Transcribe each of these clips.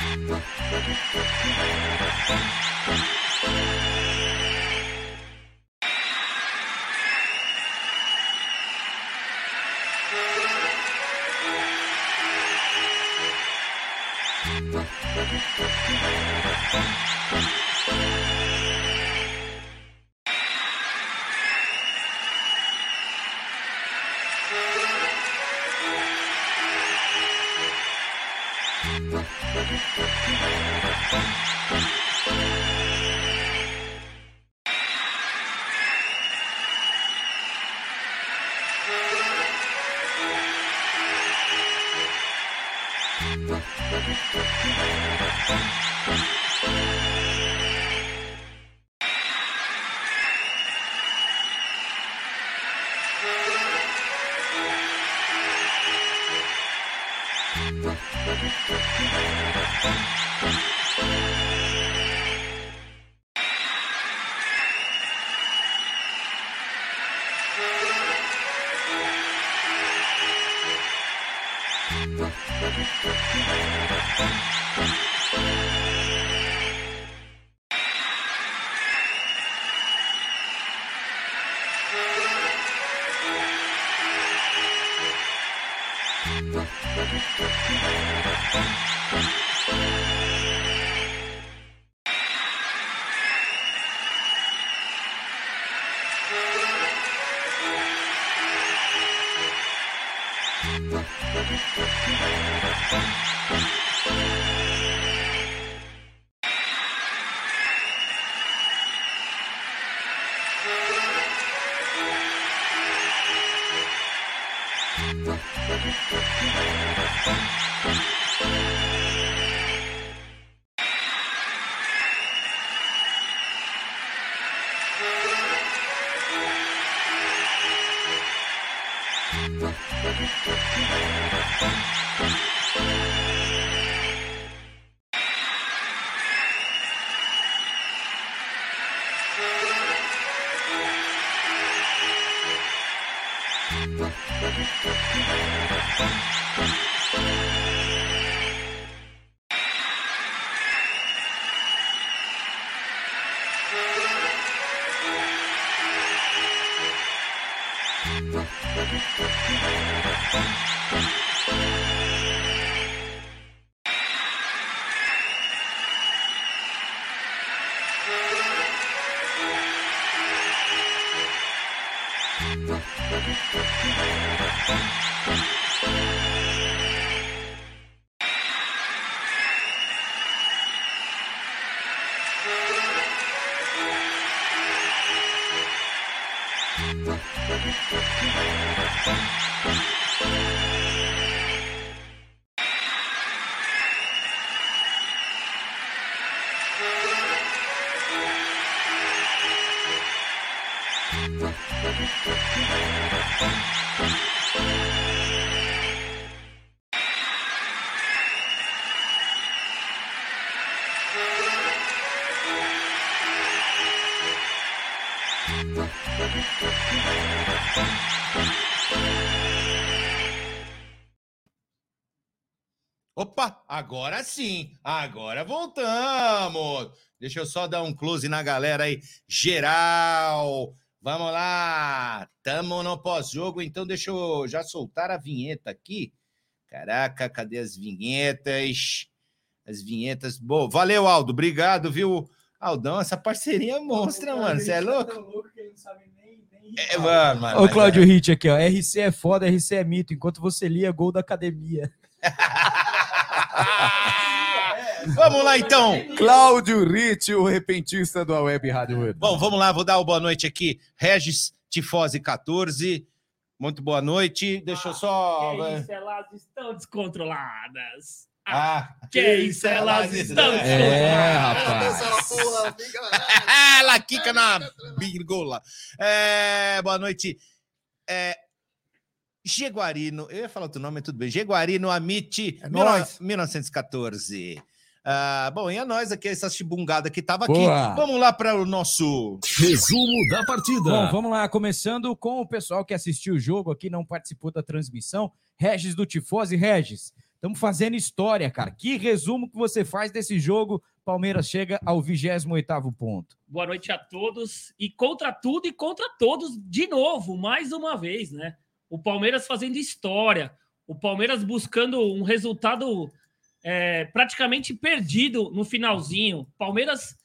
Opa, Thank you. Agora sim, agora voltamos. Deixa eu só dar um close na galera aí, geral. Vamos lá, tamo no pós-jogo, então deixa eu já soltar a vinheta aqui. Caraca, cadê as vinhetas? As vinhetas. Bom, valeu, Aldo, obrigado, viu? Aldão, essa parceria é monstra, mano. Você é louco? É, mano, mano, Ô, Cláudio Hit aqui, ó. RC é foda, RC é mito. Enquanto você lia, gol da academia. Vamos lá, então. Cláudio Ritt, o repentista da Web Rádio. Bom, vamos lá, vou dar uma boa noite aqui. Regis Tifose 14. Muito boa noite. Deixa eu só. Que isso, elas estão descontroladas. Ah, Que isso, elas estão É, descontroladas. rapaz. Ela quica na virgula. É, boa noite. É, Jeguarino, eu ia falar outro nome, mas tudo bem. Jeguarino Amit, É 19- nóis. 1914. Ah, bom, e a nós aqui, essa chibungada que tava aqui. Vamos lá para o nosso. Resumo da partida. Bom, vamos lá, começando com o pessoal que assistiu o jogo aqui, não participou da transmissão. Regis do Tifose. Regis, Estamos fazendo história, cara. Que resumo que você faz desse jogo? Palmeiras chega ao 28º ponto. Boa noite a todos. E contra tudo e contra todos, de novo, mais uma vez, né? O Palmeiras fazendo história. O Palmeiras buscando um resultado é, praticamente perdido no finalzinho. Palmeiras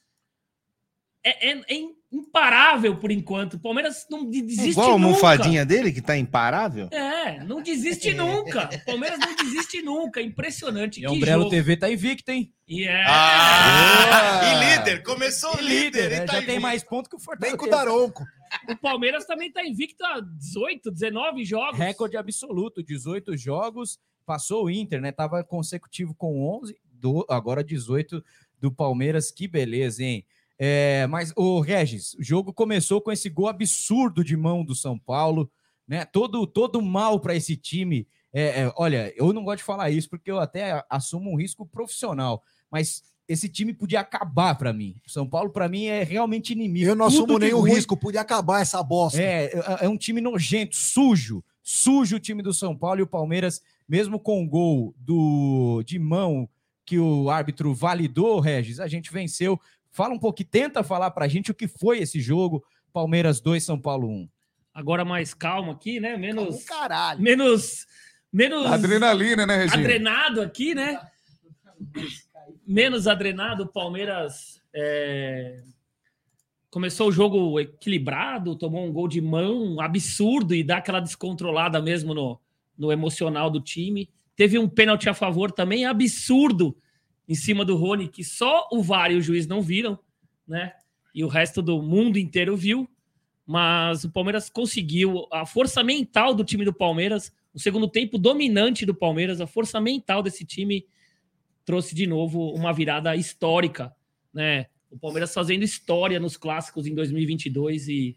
é, é- é imparável por enquanto. O Palmeiras não de- desiste Igual a nunca. almofadinha dele, que tá imparável. É, não desiste nunca. O Palmeiras não desiste nunca. Impressionante. E a que Umbrello jogo. TV tá invicto, hein? E é. Ah! E líder, começou E líder. né? e tá Já tem invicto. mais ponto que o Vem com o Fortaleza. Daronco. O Palmeiras também tá invicto a 18, 19 jogos. Recorde absoluto, 18 jogos. Passou o Inter, né? Tava consecutivo com 11, do, agora 18 do Palmeiras. Que beleza, hein? É, mas, o Regis, o jogo começou com esse gol absurdo de mão do São Paulo, né? Todo, todo mal para esse time. É, é, olha, eu não gosto de falar isso porque eu até assumo um risco profissional, mas esse time podia acabar para mim. O São Paulo, para mim, é realmente inimigo. Eu não Tudo assumo nenhum ruim risco, podia acabar essa bosta. é, é- é um time nojento, sujo, sujo o time do São Paulo e o Palmeiras, mesmo com o gol do de mão que o árbitro validou, Regis, a gente venceu. Fala um pouco, tenta falar pra gente o que foi esse jogo. Palmeiras 2, São Paulo 1. Agora mais calmo aqui, né? Menos. Caralho. Menos. Menos. Adrenalina, né, Regina? adrenado aqui, né? Menos adrenado, o Palmeiras é, começou o jogo equilibrado, tomou um gol de mão absurdo e dá aquela descontrolada mesmo no, no emocional do time. Teve um pênalti a favor também absurdo em cima do Rony, que só o VAR e o juiz não viram, né? E o resto do mundo inteiro viu. Mas o Palmeiras conseguiu a força mental do time do Palmeiras o segundo tempo dominante do Palmeiras, a força mental desse time trouxe de novo uma virada histórica, né? O Palmeiras fazendo história nos clássicos em 2022 e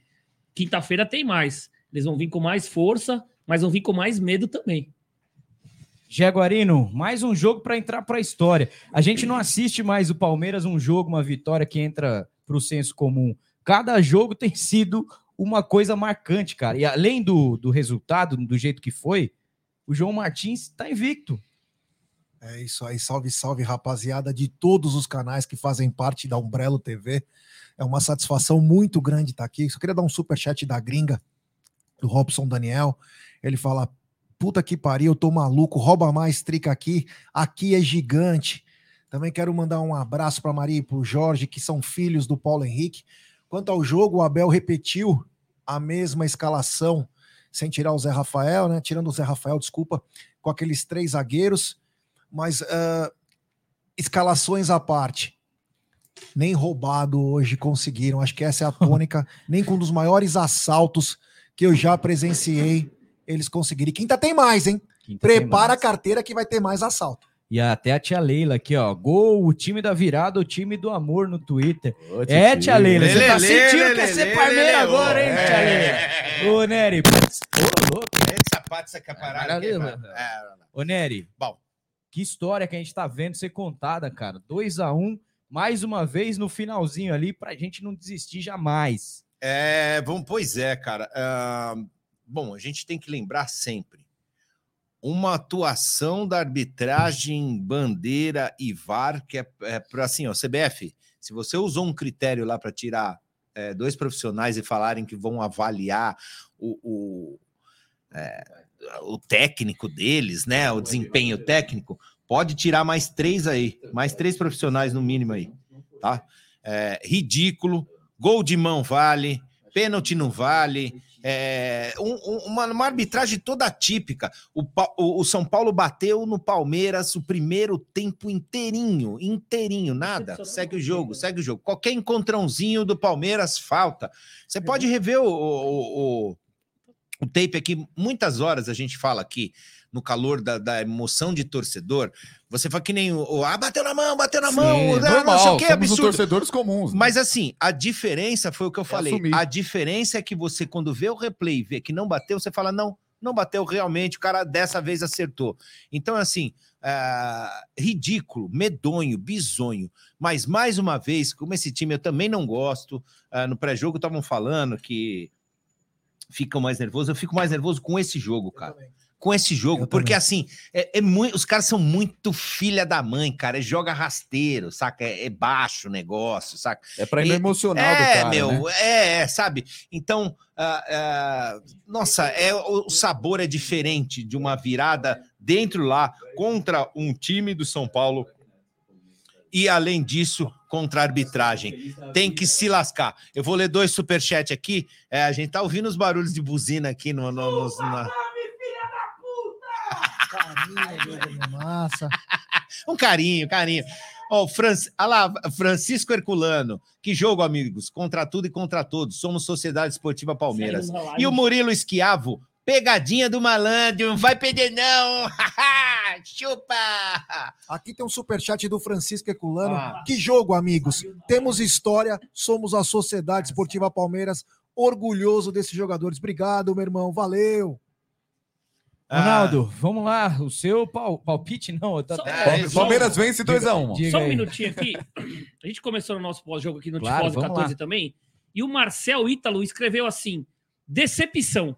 quinta-feira tem mais. Eles vão vir com mais força, mas vão vir com mais medo também. Jaguarino, mais um jogo para entrar para a história. A gente não assiste mais o Palmeiras um jogo, uma vitória que entra para o senso comum. Cada jogo tem sido uma coisa marcante, cara. E além do, do resultado, do jeito que foi, o João Martins está invicto. É isso aí, salve, salve, rapaziada de todos os canais que fazem parte da Umbrello TV. É uma satisfação muito grande estar aqui. Só queria dar um super chat da gringa, do Robson Daniel. Ele fala: puta que pariu, eu tô maluco, rouba mais, trica aqui. Aqui é gigante. Também quero mandar um abraço para Maria e para o Jorge, que são filhos do Paulo Henrique. Quanto ao jogo, o Abel repetiu a mesma escalação, sem tirar o Zé Rafael, né? Tirando o Zé Rafael, desculpa, com aqueles três zagueiros mas ah, escalações à parte. Nem roubado hoje conseguiram. Acho que essa é a tônica. nem com um dos maiores assaltos que eu já presenciei, eles conseguiram. E quinta tem mais, hein? Quinta Prepara a carteira que vai ter mais assalto. E até a tia Leila aqui, ó. Gol, o time da virada, o time do amor no Twitter. Ô, É, tia Leila, você tá sentindo que é ser parmeira agora, hein, é. tia Leila? Ô, Nery, ô, louco. Essa pata, caparada. Maravilha, que- mano. É, Ô, Nery, Bom. Que história que a gente tá vendo ser contada, cara. 2 a 1 mais uma vez no finalzinho ali, pra gente não desistir jamais. É, bom, pois é, cara. Ah, bom, a gente tem que lembrar sempre uma atuação da arbitragem bandeira e VAR que é, é para assim, ó, CBF. Se você usou um critério lá para tirar é, dois profissionais e falarem que vão avaliar o, o, é, o técnico deles, né? O desempenho técnico, pode tirar mais três aí, mais três profissionais no mínimo aí, tá? É, ridículo, gol de mão vale, pênalti não vale, é, um- um- uma, uma arbitragem toda típica. O, o- o São Paulo bateu no Palmeiras o primeiro tempo inteirinho, inteirinho, nada. Segue o jogo, segue o jogo. Qualquer encontrãozinho do Palmeiras falta. Você pode rever o, o, o, tape aqui, muitas horas a gente fala aqui. No calor da, da emoção de torcedor, você fala que nem o, o ah, bateu na mão, bateu na mão, Sim, ah, não sei o normal, que, somos absurdo. torcedores comuns. né? Mas assim, a diferença foi o que eu falei. assumir. A diferença é que você, quando vê o replay e vê que não bateu, você fala: não, não bateu realmente, o cara dessa vez acertou. Então, assim, ah, ridículo, medonho, bizonho. Mas, mais uma vez, como esse time eu também não gosto, ah, no pré-jogo estavam falando que ficam mais nervosos. Eu fico mais nervoso com esse jogo, cara. com esse jogo, Eu porque também. assim, é, é mui- os caras são muito filha da mãe, cara. É joga rasteiro, saca? É, é baixo o negócio, saca? É pra ir no emocional do é, cara, meu, né? é, é, sabe? Então, ah, ah, nossa, é, o, o sabor é diferente de uma virada dentro lá contra um time do São Paulo. E além disso, contra a arbitragem. Tem que se lascar. Eu vou ler dois superchats aqui. É, a gente tá ouvindo os barulhos de buzina aqui no, no- nos- na- Carinho, Diego Massa. Um carinho, carinho. Ó, Fran... ah lá, Francisco Herculano. Que jogo, amigos. Contra tudo e contra todos. Somos Sociedade Esportiva Palmeiras. Na. E o Murilo Esquiavo. Pegadinha do malandro. Não vai perder, não. Chupa! Aqui tem um superchat do Francisco Eculano. Ah. Que jogo, amigos. Temos história, somos a Sociedade Esportiva Palmeiras. Orgulhoso desses jogadores. Obrigado, meu irmão. Valeu. Ronaldo, vamos lá. O seu pal- palpite, não. Só- Ah, é, é, só- Palmeiras vence 2x1. Diga Só um minutinho aqui. A gente começou no nosso pós-jogo aqui no Claro, Tifose vamos 14 lá. também. E o Marcel Ítalo escreveu assim: decepção.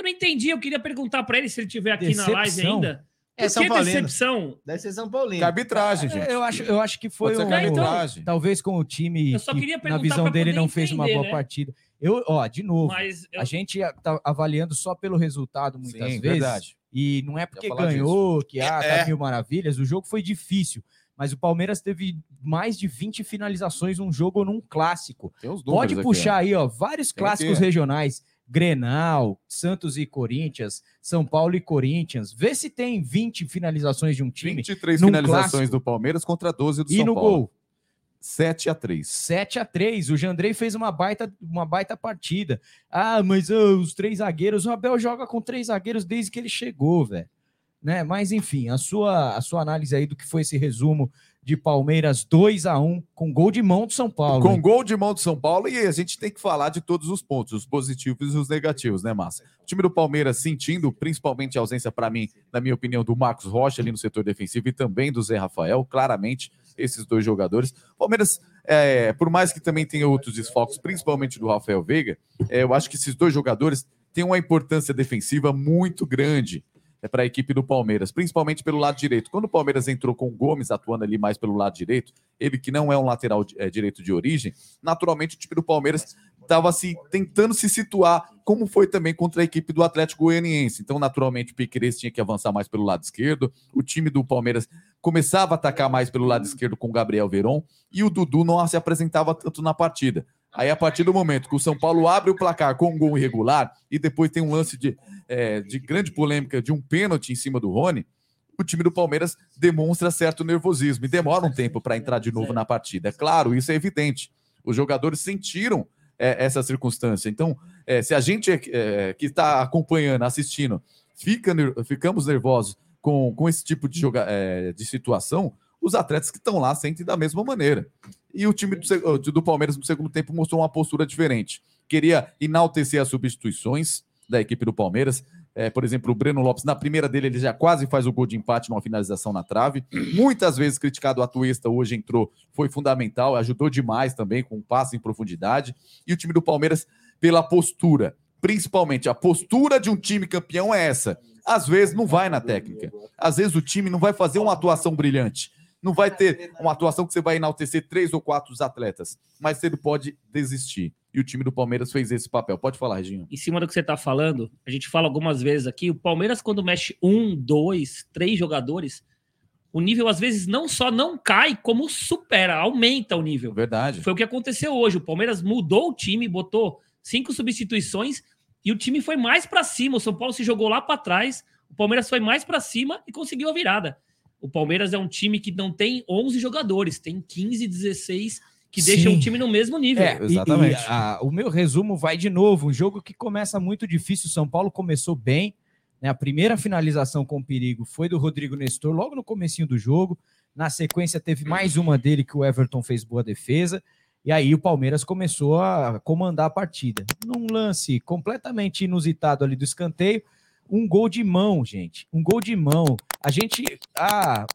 Eu não entendi, eu queria perguntar para ele se ele estiver aqui na live Decepção? ainda. É São que Paulino. decepção? Deve ser São Que Paulino. arbitragem, gente. É, Eu acho, eu acho que foi um, que é então, arbitragem. talvez com o time Eu só que, queria na visão dele não fez uma boa né? partida. Eu, ó, de novo, Mas eu- a gente tá avaliando só pelo resultado muitas Sim, vezes. verdade. E não é porque ganhou, que ah, É. tá mil maravilhas. O jogo foi difícil. Mas o Palmeiras teve mais de 20 finalizações num jogo ou num clássico. Pode aqui, puxar ó. aí, ó, vários Tem clássicos aqui. regionais. Grenal, Santos e Corinthians, São Paulo e Corinthians. Vê se tem 20 finalizações de um time 23 num finalizações clássico. do Palmeiras contra 12 do e São no Paulo. gol. 7 a 3 7 a 3 O Jandrei fez uma baita, uma baita partida. Ah, mas ah, os três zagueiros, o Abel joga com três zagueiros desde que ele chegou, velho. Né? Mas enfim, a sua, a sua análise aí do que foi esse resumo de Palmeiras 2 a 1 com gol de mão do São Paulo. Com hein? gol de mão do São Paulo, e a gente tem que falar de todos os pontos, os positivos e os negativos, né, Massa? O time do Palmeiras sentindo, principalmente a ausência, para mim, na minha opinião, do Marcos Rocha ali no setor defensivo e também do Zé Rafael, claramente, esses dois jogadores. Palmeiras, é, por mais que também tenha outros desfalques, principalmente do Rafael Veiga, é, eu acho que esses dois jogadores têm uma importância defensiva muito grande é para a equipe do Palmeiras, principalmente pelo lado direito. Quando o Palmeiras entrou com o Gomes atuando ali mais pelo lado direito, ele que não é um lateral é, direito de origem, naturalmente o time do Palmeiras estava se tentando se situar, como foi também contra a equipe do Atlético Goianiense. Então, naturalmente, o Piqueires tinha que avançar mais pelo lado esquerdo, o time do Palmeiras começava a atacar mais pelo lado esquerdo com o Gabriel Veron e o Dudu não se apresentava tanto na partida. Aí, a partir do momento que o São Paulo abre o placar com um gol irregular e depois tem um lance de, é, de grande polêmica de um pênalti em cima do Rony, o time do Palmeiras demonstra certo nervosismo e demora um tempo para entrar de novo na partida. É claro, isso é evidente. Os jogadores sentiram é, essa circunstância. Então, é, se a gente é, é, que está acompanhando, assistindo, fica, ficamos nervosos com, com esse tipo de, joga, é, de situação, os atletas que estão lá sentem da mesma maneira. E o time do, do Palmeiras no segundo tempo mostrou uma postura diferente. Queria enaltecer as substituições da equipe do Palmeiras. É, por exemplo, o Breno Lopes, na primeira dele, ele já quase faz o gol de empate numa finalização na trave. Muitas vezes criticado a Tuesta, hoje entrou, foi fundamental, ajudou demais também com um passe em profundidade. E o time do Palmeiras, pela postura, principalmente a postura de um time campeão é essa. Às vezes não vai na técnica, às vezes o time não vai fazer uma atuação brilhante. Não vai ter uma atuação que você vai enaltecer três ou quatro atletas, mas cedo pode desistir. E o time do Palmeiras fez esse papel. Pode falar, Reginho. em cima do que você tá falando, a gente fala algumas vezes aqui, o Palmeiras, quando mexe um, dois, três jogadores, o nível às vezes não só não cai, como supera, aumenta o nível. Verdade. Foi o que aconteceu hoje. O Palmeiras mudou o time, botou cinco substituições e o time foi mais para cima. O São Paulo se jogou lá para trás, o Palmeiras foi mais para cima e conseguiu a virada. O Palmeiras é um time que não tem 11 jogadores, tem 15, 16 que Sim. deixam o time no mesmo nível. É, e- Exatamente. e a- o meu resumo vai de novo. Um jogo que começa muito difícil. O São Paulo começou bem. né? A primeira finalização com perigo foi do Rodrigo Nestor, logo no comecinho do jogo. Na sequência, teve mais uma dele que o Everton fez boa defesa. E aí o Palmeiras começou a comandar a partida. Num lance completamente inusitado ali do escanteio, um gol de mão, gente. Um gol de mão. A gente. Ah,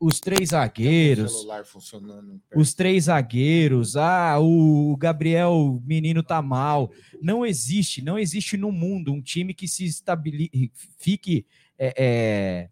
os três zagueiros, celular funcionando. os três zagueiros, ah, o Gabriel menino tá mal. Não existe, não existe no mundo um time que se estabili fique é, é,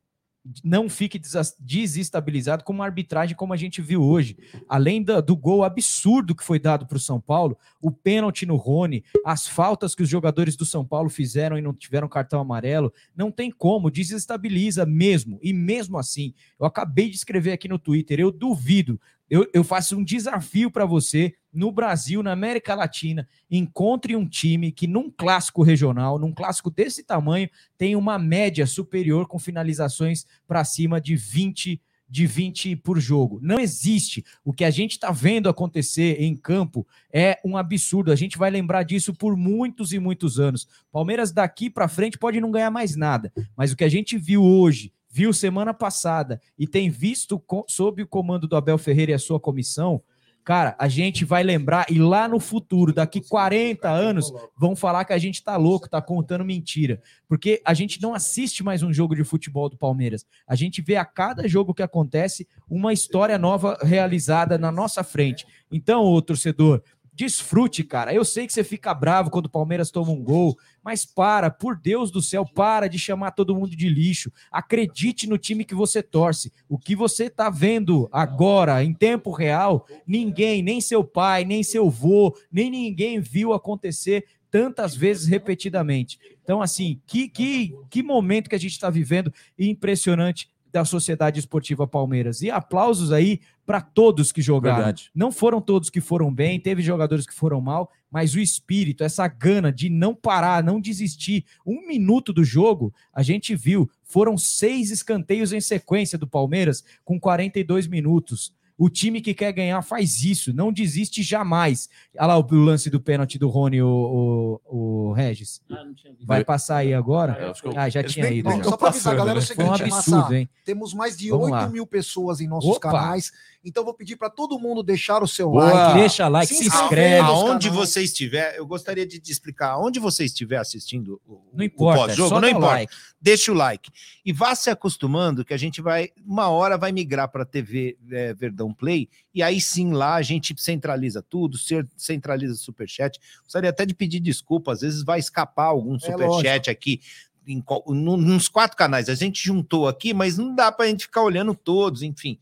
não fique desestabilizado com uma arbitragem como a gente viu hoje. Além do gol absurdo que foi dado para o São Paulo, o pênalti no Rony, as faltas que os jogadores do São Paulo fizeram e não tiveram cartão amarelo, não tem como, desestabiliza mesmo. E mesmo assim, eu acabei de escrever aqui no Twitter, eu duvido, eu, eu faço um desafio para você, no Brasil, na América Latina, encontre um time que num clássico regional, num clássico desse tamanho, tem uma média superior com finalizações para cima de 20 de 20 por jogo. Não existe. O que a gente está vendo acontecer em campo é um absurdo. A gente vai lembrar disso por muitos e muitos anos. Palmeiras daqui para frente pode não ganhar mais nada, mas o que a gente viu hoje, viu semana passada e tem visto co- sob o comando do Abel Ferreira e a sua comissão, cara, a gente vai lembrar e lá no futuro, daqui 40 anos, vão falar que a gente tá louco, tá contando mentira. Porque a gente não assiste mais um jogo de futebol do Palmeiras. A gente vê a cada jogo que acontece uma história nova realizada na nossa frente. Então, ô torcedor, desfrute, cara. Eu sei que você fica bravo quando o Palmeiras toma um gol, mas para, por Deus do céu, para de chamar todo mundo de lixo. Acredite no time que você torce. O que você tá vendo agora, em tempo real, ninguém, nem seu pai, nem seu vô, nem ninguém viu acontecer tantas vezes repetidamente. Então, assim, que, que, que momento que a gente está vivendo impressionante da Sociedade Esportiva Palmeiras. E aplausos aí para todos que jogaram. Verdade. Não foram todos que foram bem, teve jogadores que foram mal, mas o espírito, essa gana de não parar, não desistir, um minuto do jogo, a gente viu. Foram seis escanteios em sequência do Palmeiras, com 42 minutos. O time que quer ganhar faz isso, não desiste jamais. Olha lá o, o lance do pênalti do Rony, o, o, o Regis. Ah. Vai passar aí agora? É, eu- Ah, já eles tinha nem- ido. já. Só para avisar, galera, é o? Foi um seguinte, absurdo, Massa, hein? temos mais de Vamos 8 lá. mil pessoas em nossos Opa! canais, então vou pedir para todo mundo deixar o seu Boa! like. Deixa like, Se se inscreve. Aonde você estiver, eu gostaria de te explicar, aonde você estiver assistindo o, Não o importa, é pós-jogo, só não importa. like. Deixa o like. E vá se acostumando que a gente vai, uma hora vai migrar para a TV é, Verdão Play, e aí sim lá a gente centraliza tudo, centraliza o superchat. Gostaria até de pedir desculpa, às vezes vai escapar algum superchat aqui. Em, nos quatro canais, a gente juntou aqui, mas não dá para a gente ficar olhando todos, enfim.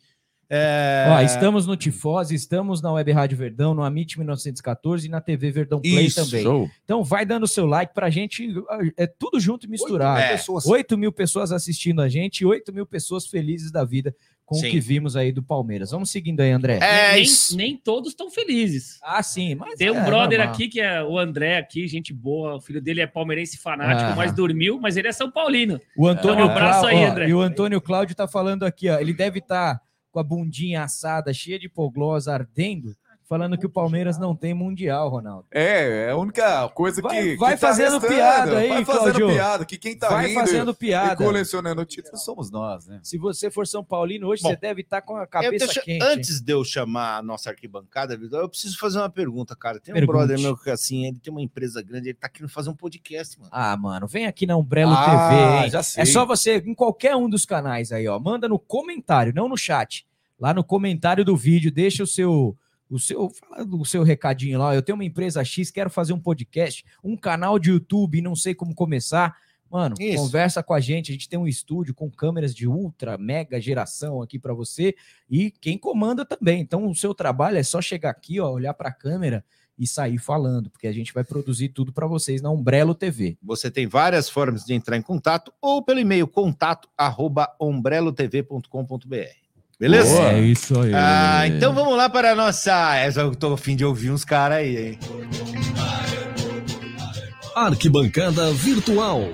É, Ó, estamos no Tifose, estamos na Web Rádio Verdão, no Amit 1914 e na TV Verdão Play Isso, também. Show. Então vai dando seu like pra gente, é tudo junto e misturado. É. pessoas. 8 mil pessoas assistindo a gente e 8 mil pessoas felizes da vida com Sim. o que vimos aí do Palmeiras. Vamos seguindo aí, André. É nem, nem todos estão felizes. Ah, sim, mas Tem um é brother normal. aqui que é o André aqui, gente boa. O filho dele é palmeirense fanático, Ah. mas dormiu, mas ele é São Paulino. O Antônio Um abraço Cláudio, aí, ó, André. E o Antônio Cláudio tá falando aqui, ó. Ele deve estar com a bundinha assada, cheia de hipoglose, ardendo, falando que o Palmeiras não tem mundial, Ronaldo. É, é a única coisa Vai- que. vai que tá fazendo restando. piada aí, Vai fazendo Cláudio. piada, que quem tá Vai rindo fazendo e piada. colecionando títulos somos nós, né? Se você for São Paulino hoje, Bom, você deve estar com a Eu cabeça deixa- quente. antes de eu chamar a nossa arquibancada, Vitor, eu preciso fazer uma pergunta, cara. Tem um Pergunte. brother meu que assim, ele tem uma empresa grande, ele tá querendo fazer um podcast, mano. Ah, mano, vem aqui na Umbrello Ah, TV, hein? já sei. É só você, em qualquer um dos canais aí, ó, manda no comentário, não no chat. Lá no comentário do vídeo, deixa o seu o seu fala do seu recadinho lá. Eu tenho uma empresa X, quero fazer um podcast, um canal de YouTube, não sei como começar. Mano, Isso. conversa com a gente. A gente tem um estúdio com câmeras de ultra, mega geração aqui para você e quem comanda também. Então, o seu trabalho é só chegar aqui, ó, olhar para a câmera e sair falando, porque a gente vai produzir tudo para vocês na Umbrello TV. Você tem várias formas de entrar em contato ou pelo e-mail contato arroba ombrelotv.com.br. Beleza? Boa. É isso aí. Ah, então vamos lá para a nossa. Essa eu tô a fim de ouvir uns caras aí, hein? Arquibancada Virtual.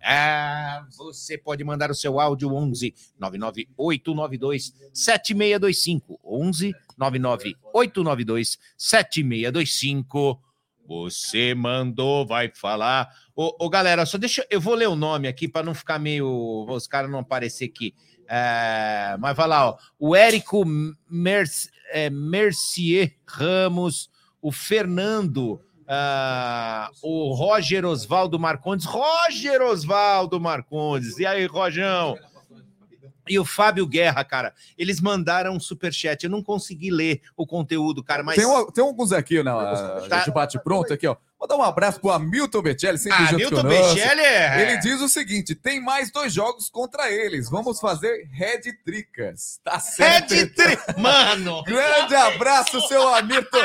Ah, você pode mandar o seu áudio 11 99892 7625 11 99892 7625 Você mandou, vai falar. Ô, ô, galera, só deixa eu vou ler o nome aqui para não ficar meio os caras não aparecer aqui. É, mas vai lá, ó. O Érico Merc- é, Mercier Ramos, o Fernando ah, o Roger Osvaldo Marcondes. Roger Osvaldo Marcondes. E aí, Rojão? E o Fábio Guerra, cara, eles mandaram um superchat. Eu não consegui ler o conteúdo, cara, mas. Tem, um- tem alguns aqui, né? a Tá. gente bate pronto aqui, ó. Vou dar um abraço pro Hamilton Bechelli, sempre Ah, junto Milton conosco. Bechelli é. Ele diz o seguinte: tem mais dois jogos contra eles. Vamos fazer Red Tricas. Tá certo. Red Tri... Mano! Grande abraço, seu Hamilton.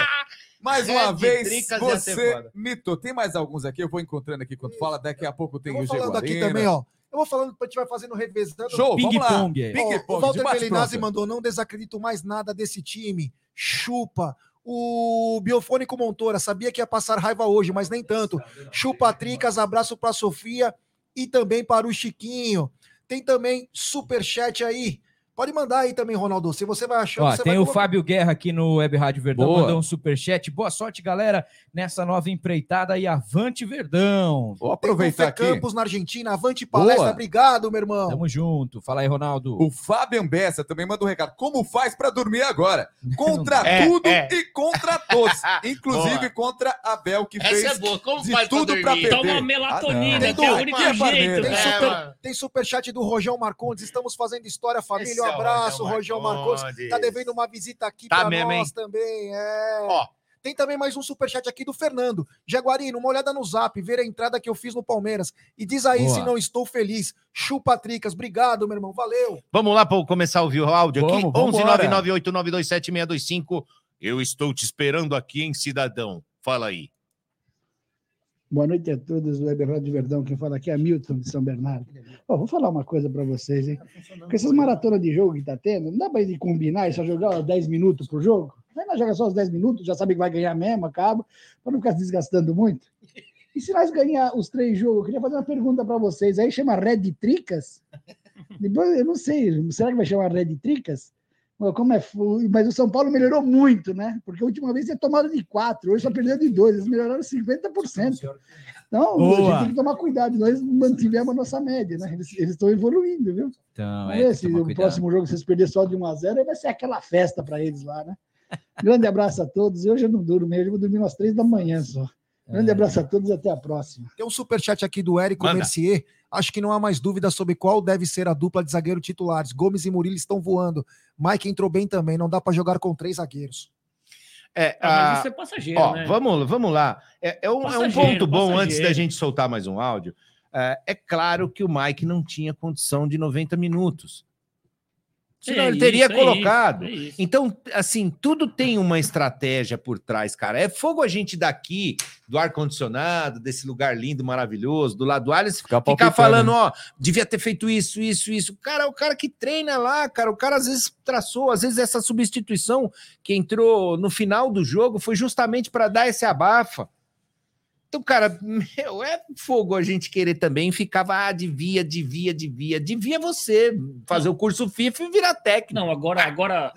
Mais uma Red vez, Tricas você, foda. Mito. Tem mais alguns aqui, eu vou encontrando aqui quando fala. Daqui a pouco tem Eu o vou falando aqui também, ó. Eu vou falando, a gente vai fazendo revezando. Show, vamos lá. Ping-pong. Ó, Ping-pong, o Walter Belinazzi mandou, não desacredito mais nada desse time. Chupa. O Biofônico Montoura, sabia que ia passar raiva hoje, mas nem tanto. Chupa Tricas, abraço pra Sofia e também para o Chiquinho. Tem também superchat aí. Pode mandar aí também, Ronaldo. Se você vai achando, Ó, você tem vai o colocar. Fábio Guerra aqui no Web Rádio Verdão, Boa. mandou um superchat. Boa sorte, galera, nessa nova empreitada e avante Verdão. Vou Tem o aproveitar aqui. Campos na Argentina. Avante palestra. Boa. Obrigado, meu irmão. Tamo junto. Fala aí, Ronaldo. O Fábio Bessa também manda um recado. Como faz pra dormir agora? Contra É, tudo é. e contra todos. Inclusive Boa. contra a Bel, que Essa fez é boa. Como de faz tudo dormir? perder. Toma melatonina, Ah, não. que é o Tem único que é jeito. barbeiro. Tem, É, super, tem superchat do Rojão Marcondes. Estamos fazendo história, família. O abraço, Marcondes. Marcondes. Tá devendo uma visita aqui Tá pra mesmo, nós hein? também. É. Ó. Tem também mais um superchat aqui do Fernando. Jaguarino, uma olhada no zap, ver a entrada que eu fiz no Palmeiras. E diz aí Boa. se não estou feliz. Chupa Tricas. Obrigado, meu irmão. Valeu. Vamos lá para começar a ouvir o áudio aqui? Vamos, vambora. 11998927625. Eu estou te esperando aqui, hein, cidadão? Fala aí. Boa noite a todos do Web Rádio Verdão. Quem fala aqui é Milton de São Bernardo. Ó, vou falar uma coisa para vocês, hein? Com essas maratonas de jogo que tá tendo, não dá para gente combinar e só jogar 10 minutos por jogo? Vai lá jogar só os 10 minutos, já sabe que vai ganhar mesmo, acaba, para não ficar se desgastando muito. E se nós ganhar os três jogos, eu queria fazer uma pergunta para vocês. Aí chama Red Tricas? Depois, eu não sei, será que vai chamar Red Tricas? Mas Como é, fu- mas o São Paulo melhorou muito, né? Porque a última vez tinha tomado de quatro, hoje só perdeu de dois, eles melhoraram 50%. Então, a Boa. gente tem que tomar cuidado, nós mantivemos a nossa média, né? Eles eles estão evoluindo, viu? Então, é, ver se o cuidado. próximo jogo vocês perderem só de 1 a 0 aí vai ser aquela festa para eles lá, né? Grande abraço a todos. E hoje eu não durmo, hoje eu vou dormir umas três da manhã só. Grande É. abraço a todos e até a próxima. Tem um superchat aqui do Érico Manda. Mercier. Acho que não há mais dúvida sobre qual deve ser a dupla de zagueiro titulares. Gomes e Murilo estão voando. Mike entrou bem também. Não dá para jogar com três zagueiros. É, Ah, mas isso é passageiro, Ó, né? vamos, vamos lá. É, é um, é um Passageiro, ponto bom passageiro. antes da gente soltar mais um áudio. É, é claro que o Mike não tinha condição de 90 minutos. Senão É ele teria isso, é colocado. isso, é isso. Então, assim, tudo tem uma estratégia por trás, cara. É fogo a gente daqui, do ar-condicionado, desse lugar lindo, maravilhoso, do lado do Alice, Ficar, ficar falando, ó, devia ter feito isso, isso, isso. Cara, o cara que treina lá, cara, o cara às vezes traçou, às vezes essa substituição que entrou no final do jogo foi justamente para dar esse abafa. Então, cara, meu, é fogo a gente querer também ficava, ah, devia, devia, devia. Devia você fazer o curso FIFA e virar técnico. Não, agora, agora,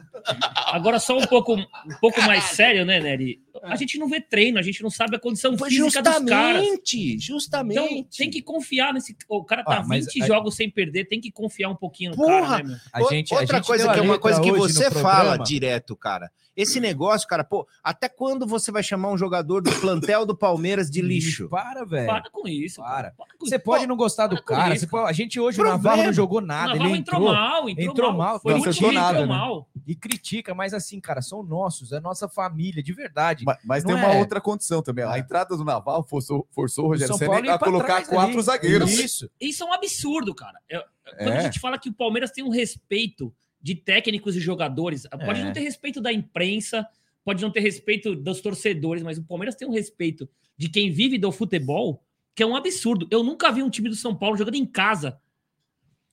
agora só um pouco, um pouco mais sério, né, Nery? A gente não vê treino, a gente não sabe a condição Foi física dos caras. justamente, justamente. Então, tem que confiar nesse. O cara tá Ah, mas 20 a- jogos sem perder, tem que confiar um pouquinho no Porra! cara, né, meu? A gente, a Outra gente coisa a que é uma coisa que você programa. fala direto, cara. Esse negócio, cara, pô, até quando você vai chamar um jogador do plantel do Palmeiras de lixo? Para, velho. Para com isso. Para. Para com Você isso. pode não gostar do cara. isso, pode- a gente hoje, o Problema. Navarro não jogou O nada. Navarro Ele entrou, entrou mal, entrou, entrou mal. mal, Foi não acertou nada, entrou né? mal. e critica, mas assim, cara, são nossos, é nossa família, de verdade. Mas, mas Não tem uma é. outra condição também. A entrada do Naval forçou, forçou o O Rogério Senna a pra colocar quatro ali. zagueiros. Isso. Isso é um absurdo, cara. Eu- Quando É. a gente fala que o Palmeiras tem um respeito de técnicos e jogadores, pode É. não ter respeito da imprensa, pode não ter respeito dos torcedores, mas o Palmeiras tem um respeito de quem vive do futebol, que é um absurdo. Eu nunca vi um time do São Paulo jogando em casa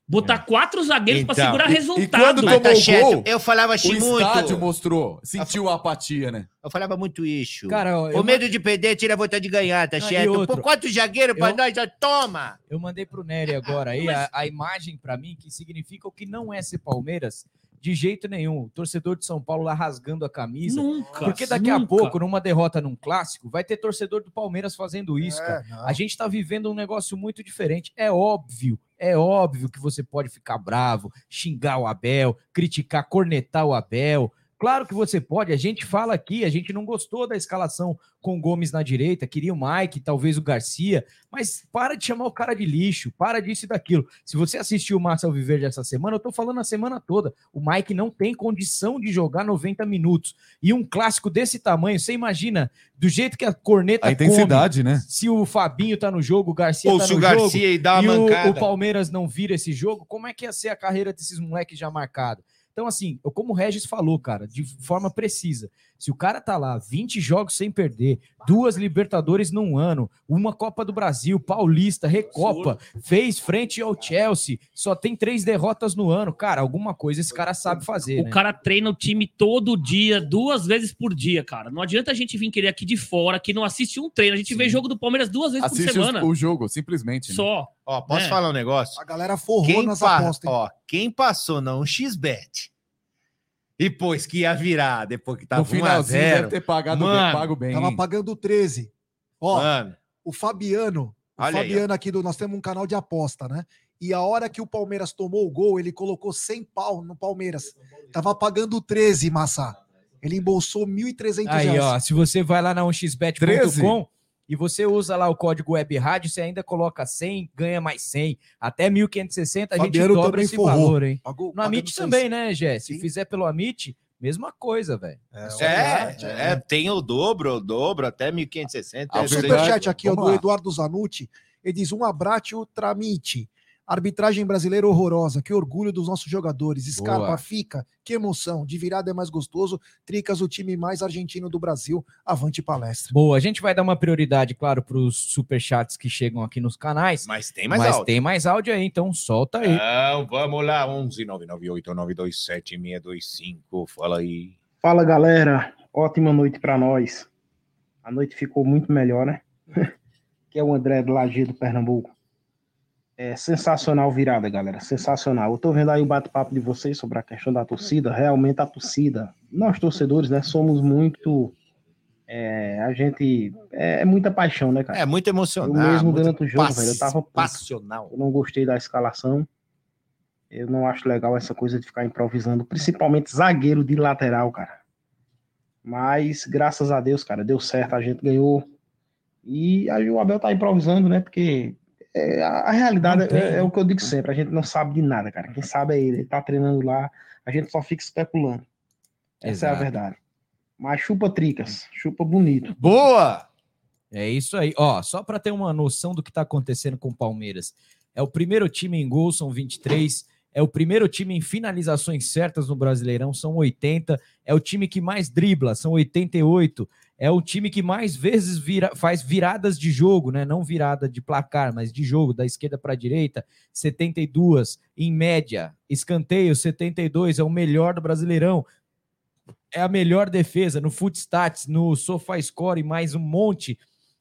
botar quatro zagueiros para Então, segurar e- e resultado. quando Mas tomou tá o certo. gol, Eu falava O assim muito. estádio mostrou, sentiu a apatia, né? Eu falava muito isso. Cara, eu, o medo de perder tira a vontade de ganhar, tá Ah, e certo? quatro zagueiros pra Eu- nós, ó, toma! eu mandei pro Nery agora aí Mas- a, a imagem pra mim que significa o que não é ser Palmeiras de jeito nenhum. O torcedor de São Paulo lá rasgando a camisa. Nunca. Porque daqui a nunca. pouco, numa derrota num clássico, vai ter torcedor do Palmeiras fazendo isso. É. A gente está vivendo um negócio muito diferente. É óbvio, é óbvio que você pode ficar bravo, xingar o Abel, criticar, cornetar o Abel. Claro que você pode. A gente fala aqui, a gente não gostou da escalação com o Gomes na direita, queria o Mike, talvez o Garcia, mas para de chamar o cara de lixo, para disso e daquilo. Se você assistiu o Marcel Viverde essa semana, eu tô falando a semana toda. O Mike não tem condição de jogar 90 minutos. E um clássico desse tamanho, você imagina, do jeito que a corneta A intensidade, né? come, se o Fabinho tá no jogo, o Garcia Ou tá se no o jogo, Garcia aí dá e uma o, mancada. o Palmeiras não vira esse jogo, como é que ia ser a carreira desses moleques já marcados? Então, assim, como o Regis falou, cara, de forma precisa. Se o cara tá lá 20 jogos sem perder, duas Libertadores num ano, uma Copa do Brasil, Paulista, Recopa, fez frente ao Chelsea, só tem três derrotas no ano. Cara, alguma coisa esse cara sabe fazer. O né? cara treina o time todo dia, duas vezes por dia, cara. Não adianta a gente vir querer aqui de fora, que não assiste um treino. A gente vê Sim. jogo do Palmeiras duas vezes por Assiste semana. os- o jogo, simplesmente. né? Só. Ó, posso É. falar um negócio? A galera forrou Quem, apostas. hein? ó, quem passou na 1xBet e pôs que ia virar depois que tava No 1 a finalzinho 0, deve ter pagado Mano, bem, pago bem. Tava pagando 13. Ó, mano, o Fabiano, o Olha aí, Fabiano aqui do nós temos um canal de aposta, né? E a hora que o Palmeiras tomou o gol, ele colocou 100 pau no Palmeiras. Tava pagando 13, Massa. Ele embolsou 1.300 Aí, reais. ó, se você vai lá na 1xbet.com e você usa lá o código Web Rádio, você ainda coloca 100, ganha mais 100. Até 1.560 a gente Fabiano dobra também esse forrou. valor, hein? Pagou, No Amit também, né, Gé? Se Sim. fizer pelo Amit, mesma coisa, velho. É, é, olha, é, tem o dobro, o dobro, até 1560. Ah, O é verdade. superchat aqui ó, do. Eduardo Zanucci. Ele diz: um abraço tramite. Arbitragem brasileira horrorosa. Que orgulho dos nossos jogadores. Scarpa Boa. fica. Que emoção. De virada é mais gostoso. Tricas, o time mais argentino do Brasil. Avante palestra. Boa, a gente vai dar uma prioridade, claro, para os superchats que chegam aqui nos canais. Mas tem mais mas alto. tem mais áudio aí, então solta aí. Então, vamos lá, 11 998 927 625. Fala aí. Fala galera, ótima noite para nós. A noite ficou muito melhor, né? que é o André do Lajeado, Pernambuco. É sensacional virada, galera, sensacional. Eu tô vendo aí o bate-papo de vocês sobre a questão da torcida. Realmente a torcida, nós torcedores, né, somos muito. é, a gente. É, é muita paixão, né, cara? É muito emocional. Eu mesmo muito durante o jogo, pass- velho, eu tava passional. Eu não gostei da escalação. Eu não acho legal essa coisa de ficar improvisando, principalmente zagueiro de lateral, cara. Mas, graças a Deus, cara, deu certo, a gente ganhou. E aí o Abel tá improvisando, né? Porque é, a, a realidade é, é o que eu digo sempre, a gente não sabe de nada, cara. Quem sabe é ele, ele tá treinando lá, a gente só fica especulando. Essa é a Exato. verdade. Mas chupa tricas, chupa bonito. Boa! É isso aí. Ó, só para ter uma noção do que tá acontecendo com o Palmeiras. É o primeiro time em gols, são 23. É o primeiro time em finalizações certas no Brasileirão, são 80. É o time que mais dribla, são 88. É o time que mais vezes vira- faz viradas de jogo, né? Não virada de placar, mas de jogo, da esquerda para a direita, 72 em média. Escanteio, 72, é o melhor do Brasileirão. É a melhor defesa no Footstats, no SofaScore e mais um monte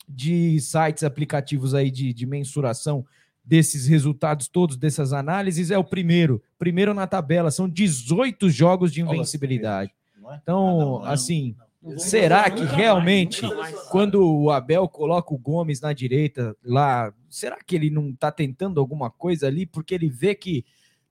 de sites, aplicativos aí de, de mensuração desses resultados todos, dessas análises, é o primeiro. Primeiro na tabela, são 18 jogos de invencibilidade. É? Então, Ah, não, assim, será que realmente, quando o Abel coloca o Gomes na direita lá, será que ele não tá tentando alguma coisa ali? Porque ele vê que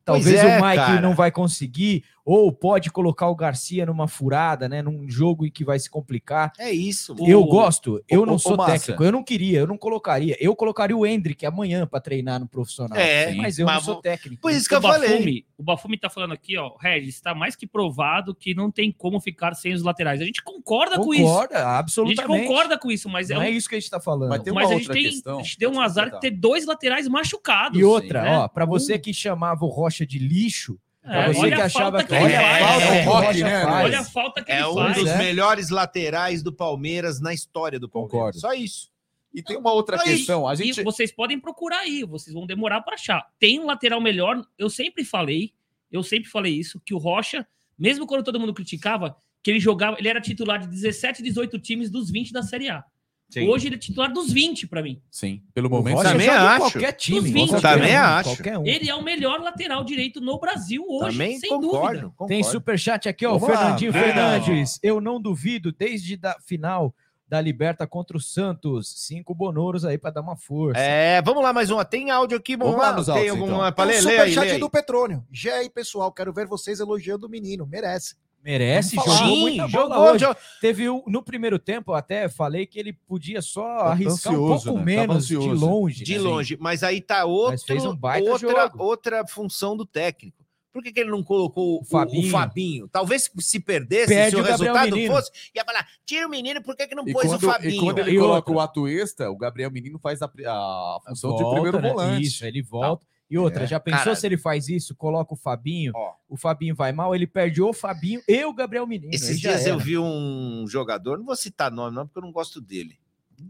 talvez é, o Mike cara. não vai conseguir, ou pode colocar o Garcia numa furada, né? Num jogo em que vai se complicar. É isso. Eu O- gosto, eu Ô, não ô, sou técnico, eu não queria, eu não colocaria. Eu colocaria o Hendrick amanhã para treinar no profissional. É, mas eu mas não sou técnico. Por isso que eu o falei. Bafumi, o Bafumi tá falando aqui, ó, Regis, está mais que provado que não tem como ficar sem os laterais. A gente concorda com isso. Concorda, A gente absolutamente. concorda com isso, mas é Não um- é isso que a gente tá falando. Mas tem uma mas a gente tem, questão. a gente deu um azar de ter dois laterais machucados. E outra, né? ó, para você que chamava o Rocha de lixo, É, você olha que a achava falta que ele É, que o é rock, Rocha né, faz. Olha a falta que É ele um faz. dos é. melhores laterais do Palmeiras na história do Palmeiras. Concordo. Só isso. E tem uma outra Aí, questão. A E gente. vocês podem procurar aí, vocês vão demorar para achar. Tem um lateral melhor, eu sempre falei, eu sempre falei isso, que o Rocha, mesmo quando todo mundo criticava, que ele jogava, ele era titular de 17, 18 times dos 20 da Série A. Sim. Hoje ele é titular dos 20 para mim. Sim, pelo momento. Também joga em acho. qualquer time. Os vinte. qualquer Também acho. Ele é o melhor lateral direito no Brasil hoje, Também sem concordo. dúvida. concordo. Tem superchat aqui, ó. Vamos lá, Fernandinho Breno. Fernandes. Eu não duvido, desde da final da Liberta contra o Santos. Cinco bonouros aí para dar uma força. É, vamos lá, mais uma. Tem áudio aqui, vamos, Vamos lá lá. nos Tem áudios, alguma então. ler? superchat aí. do Petrônio. Gé aí, pessoal, quero ver vocês elogiando o menino. Merece. Merece, jogou Sim, muita bola jogou, hoje. jo- Teve o, no primeiro tempo, eu até falei que ele podia só Tava arriscar um ansioso, pouco né? Menos de longe. De né? longe, mas aí tá outro, um baita outra, jogo. outra função do técnico. Por que, que ele não colocou o, o Fabinho. Fabinho? Talvez se perdesse, Perde se o, o resultado Menino. fosse, ia falar: tira o menino, por que, que não E pôs quando, o Fabinho? e quando ele E coloca outra? o ato extra, o Gabriel Menino faz a, a função de Volta, primeiro né? volante. Isso, ele volta. E outra, É. já pensou Cara- se ele faz isso, coloca o Fabinho, Ó. o Fabinho vai mal, ele perde o Fabinho e o Gabriel Menino. Esses dias eu vi um jogador, não vou citar nome, não, porque eu não gosto dele.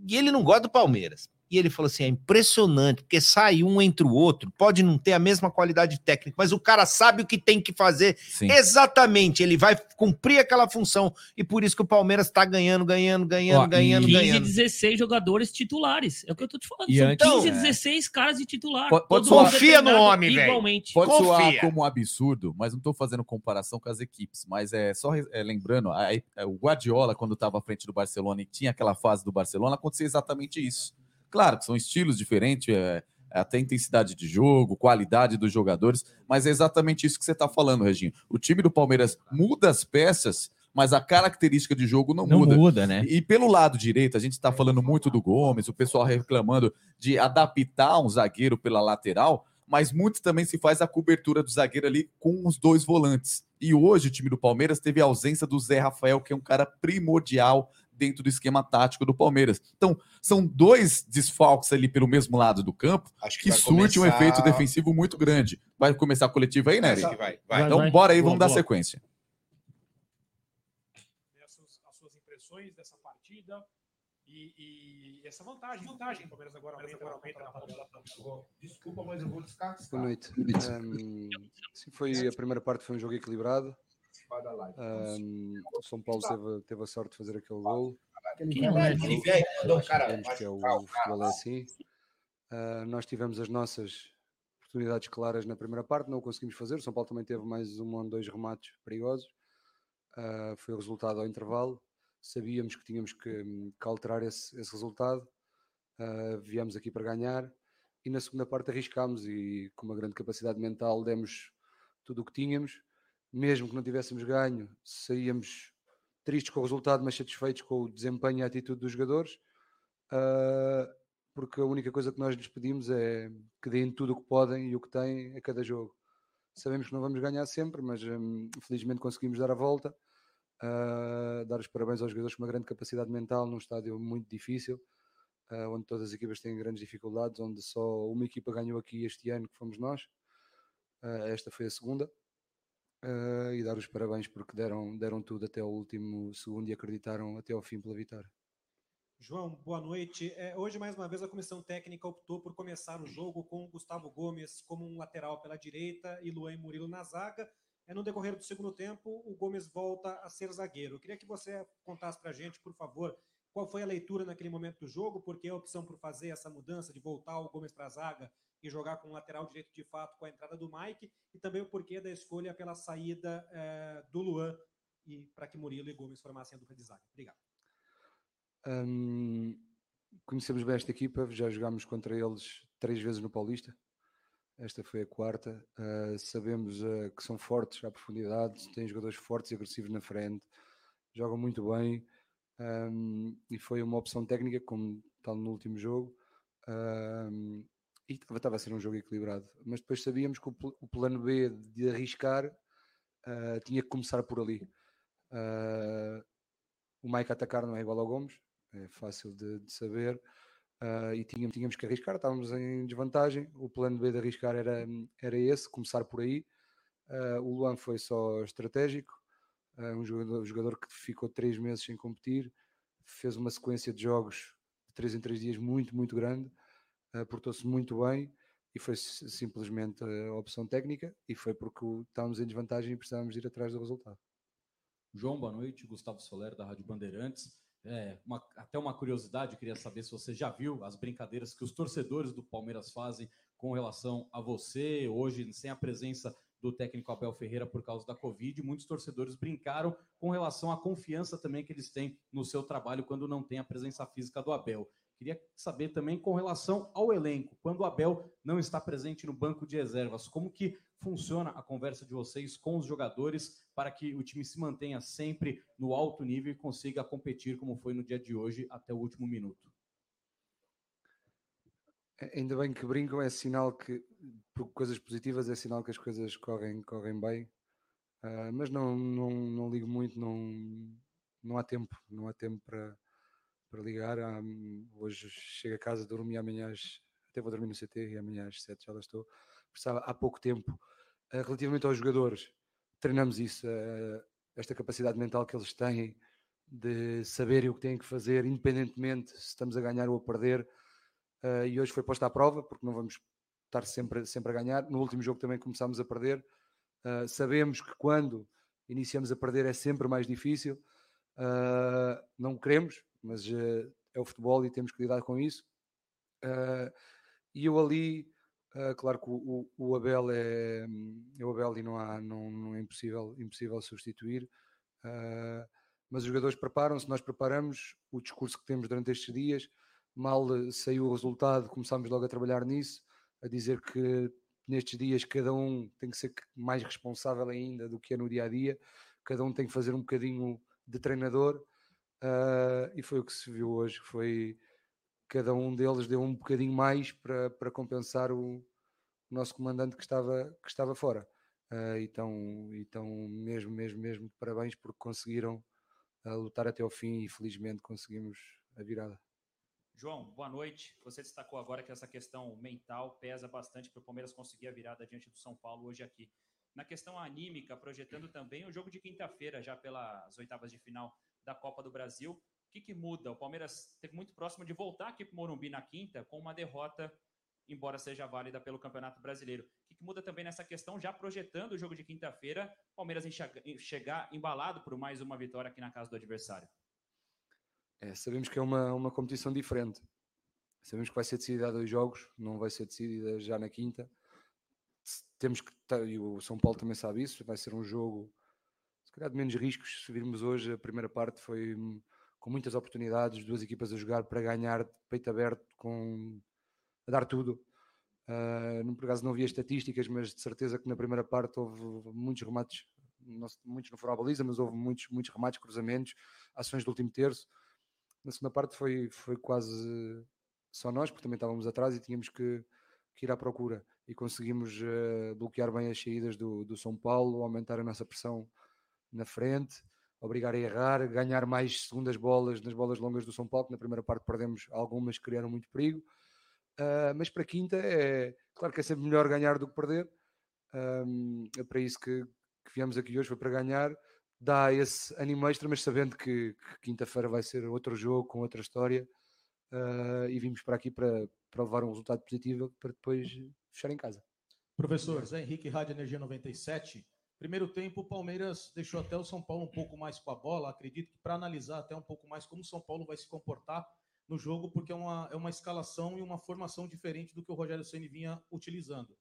E ele não gosta do Palmeiras. E ele falou assim: é impressionante, porque sai um entre o outro, pode não ter a mesma qualidade técnica, mas o cara sabe o que tem que fazer Sim. exatamente. Ele vai cumprir aquela função. E por isso que o Palmeiras está ganhando, ganhando, ganhando, Ó, ganhando, 15, ganhando. 16 jogadores titulares. É o que eu tô te falando. E São antes- 15, É. 16 caras de titular. Pode- pode Confia no homem, velho. Igualmente. Pode Confia. soar como um absurdo, mas não estou fazendo comparação com as equipes. Mas é só é, lembrando, a- a- o Guardiola, quando estava à frente do Barcelona e tinha aquela fase do Barcelona, acontecia exatamente isso. Claro que são estilos diferentes, é, até intensidade de jogo, qualidade dos jogadores, mas é exatamente isso que você está falando, Reginho. O time do Palmeiras muda as peças, mas a característica de jogo não, Não muda. muda, né? E pelo lado direito, a gente está falando muito do Gomes, o pessoal reclamando de adaptar um zagueiro pela lateral, mas muito também se faz a cobertura do zagueiro ali com os dois volantes. E hoje o time do Palmeiras teve a ausência do Zé Rafael, que é um cara primordial dentro do esquema tático do Palmeiras. Então, são dois desfalques ali pelo mesmo lado do campo Acho que vai surte um começar- efeito defensivo muito grande. Vai começar a coletiva aí, Nery? Vai, vai, vai. Então, vai. bora aí, Boa, vamos dar boa. sequência. né, as suas, as suas impressões dessa partida e, e essa vantagem, vantagem. O Palmeiras agora aumenta, aumenta na tabela. Desculpa, mas eu vou descartar. Boa noite. Ahm, sim, foi, a primeira parte foi um jogo equilibrado. Ahm, o São Paulo teve, teve a sorte de fazer aquele gol. Quem é o Neto? Ele velho, mandou o cara Sabemos que é o, futebol é assim. Ah, nós tivemos as nossas oportunidades claras na primeira parte, não o conseguimos fazer. O São Paulo também teve mais um ou dois remates perigosos. Ah, foi o resultado ao intervalo. Sabíamos que tínhamos que, que alterar esse, esse resultado. Ah, viemos aqui para ganhar e na segunda parte arriscámos e com uma grande capacidade mental demos tudo o que tínhamos. Mesmo que não tivéssemos ganho, saíamos tristes com o resultado, mas satisfeitos com o desempenho e a atitude dos jogadores. Ah, porque a única coisa que nós lhes pedimos é que deem tudo o que podem e o que têm a cada jogo. Sabemos que não vamos ganhar sempre, mas hum, felizmente conseguimos dar a volta. Ah, dar os parabéns aos jogadores com uma grande capacidade mental num estádio muito difícil, ah, onde todas as equipas têm grandes dificuldades, onde só uma equipa ganhou aqui este ano, que fomos nós. Ah, esta foi a segunda. Ah, e dar os parabéns porque deram, deram tudo até o último segundo e acreditaram até ao fim pela vitória. João, boa noite. É, hoje, mais uma vez, a comissão técnica optou por começar o jogo com Gustavo Gomes como um lateral pela direita e Luan Murilo na zaga. É, no decorrer do segundo tempo, o Gomes volta a ser zagueiro. Eu queria que você contasse para a gente, por favor, qual foi a leitura naquele momento do jogo, porque a opção por fazer essa mudança de voltar o Gomes para a zaga e jogar com o lateral direito de fato com a entrada do Mike, e também o porquê da escolha pela saída eh, do Luan e para que Murilo e Gomes formassem a dupla de zaga. Obrigado. Hum, conhecemos bem esta equipa, já jogámos contra eles três vezes no Paulista. Esta foi a quarta. Ah, sabemos ah, que são fortes à profundidade, têm jogadores fortes e agressivos na frente, jogam muito bem. hum, e foi uma opção técnica, como tal no último jogo. hum, e estava- a ser um jogo equilibrado, mas depois sabíamos que o, o plano B de arriscar ah, tinha que começar por ali. Ah, o Mike atacar não é igual ao Gomes, é fácil de, de saber. ah, e tínhamos, tínhamos que arriscar, estávamos em desvantagem. O plano B de arriscar era, era esse, começar por aí. O Luan foi só estratégico, um jogador, jogador que ficou três meses sem competir, fez uma sequência de jogos de três em três dias muito, muito grande, portou-se muito bem e foi si- simplesmente a opção técnica e foi porque estávamos em desvantagem e precisávamos ir atrás do resultado. João, boa noite. Gustavo Soler, da Rádio Bandeirantes. É, uma- até uma curiosidade, queria saber se você já viu as brincadeiras que os torcedores do Palmeiras fazem com relação a você, hoje, sem a presença do técnico Abel Ferreira por causa da Covid. Muitos torcedores brincaram com relação à confiança também que eles têm no seu trabalho quando não tem a presença física do Abel. Queria saber também com relação ao elenco, quando o Abel não está presente no banco de reservas, como que funciona a conversa de vocês com os jogadores para que o time se mantenha sempre no alto nível e consiga competir como foi no dia de hoje até o último minuto? Ainda bem que brincam, é sinal que, por coisas positivas, é sinal que as coisas correm, correm bem. Uh, mas não, não, não ligo muito, não, não há tempo, não há tempo para, para ligar. Ah, hoje chego a casa, durmo e amanhã às, até vou dormir no CT e amanhã às 7 já lá estou. Precisava há pouco tempo. Uh, relativamente aos jogadores, treinamos isso, uh, esta capacidade mental que eles têm de saberem o que têm que fazer, independentemente se estamos a ganhar ou a perder. Uh, e hoje foi posta à prova, porque não vamos estar sempre, sempre a ganhar. No último jogo também começámos a perder. sabemos que quando iniciamos a perder é sempre mais difícil. não queremos, mas uh, é o futebol e temos que lidar com isso. Uh, e eu ali, uh, claro que o, o, Abel é, é, o Abel e não, há, não, não é impossível, impossível substituir, mas os jogadores preparam-se, nós preparamos o discurso que temos durante estes dias. Mal saiu o resultado, começámos logo a trabalhar nisso, a dizer que nestes dias cada um tem que ser mais responsável ainda do que é no dia a dia, cada um tem que fazer um bocadinho de treinador Uh, e foi o que se viu hoje, foi cada um deles deu um bocadinho mais para, para compensar o, o nosso comandante que estava, que estava fora. Uh, então, então, mesmo, mesmo, mesmo, parabéns porque conseguiram uh, lutar até ao fim e felizmente conseguimos a virada. João, boa noite. Você destacou agora que essa questão mental pesa bastante para o Palmeiras conseguir a virada diante do São Paulo hoje aqui. Na questão anímica, projetando também o jogo de quinta-feira, já pelas oitavas de final da Copa do Brasil. O que, que muda? O Palmeiras esteve muito próximo de voltar aqui para o Morumbi na quinta com uma derrota, embora seja válida pelo Campeonato Brasileiro. O que, que muda também nessa questão, já projetando o jogo de quinta-feira, Palmeiras chegar embalado por mais uma vitória aqui na casa do adversário? É, sabemos que é uma, uma competição diferente. Sabemos que vai ser decidida a dois jogos, não vai ser decidida já na quinta. Temos que, e o São Paulo também sabe isso, vai ser um jogo se calhar de menos riscos. Se virmos hoje, a primeira parte foi hum, com muitas oportunidades, duas equipas a jogar para ganhar de peito aberto, com, a dar tudo. Uh, por acaso não havia estatísticas, mas de certeza que na primeira parte houve muitos remates, não, muitos não foram à baliza, mas houve muitos, muitos remates, cruzamentos, ações do último terço. Na segunda parte foi, foi quase só nós, porque também estávamos atrás e tínhamos que, que ir à procura. E conseguimos uh, bloquear bem as saídas do, do São Paulo, aumentar a nossa pressão na frente, obrigar a errar, ganhar mais segundas bolas nas bolas longas do São Paulo, que na primeira parte perdemos algumas que criaram muito perigo. Uh, mas para quinta é claro que é sempre melhor ganhar do que perder. Um, é para isso que, que viemos aqui hoje, foi para ganhar. Dá esse ânimo extra, mas sabendo que, que quinta-feira vai ser outro jogo com outra história. Uh, e vimos para aqui para, para levar um resultado positivo para depois fechar em casa. Professor, Zé Henrique, Rádio Energia 97. Primeiro tempo, o Palmeiras deixou até o São Paulo um pouco mais com a bola. Acredito que para analisar até um pouco mais como o São Paulo vai se comportar no jogo, porque é uma, é uma escalação e uma formação diferente do que o Rogério Ceni vinha utilizando.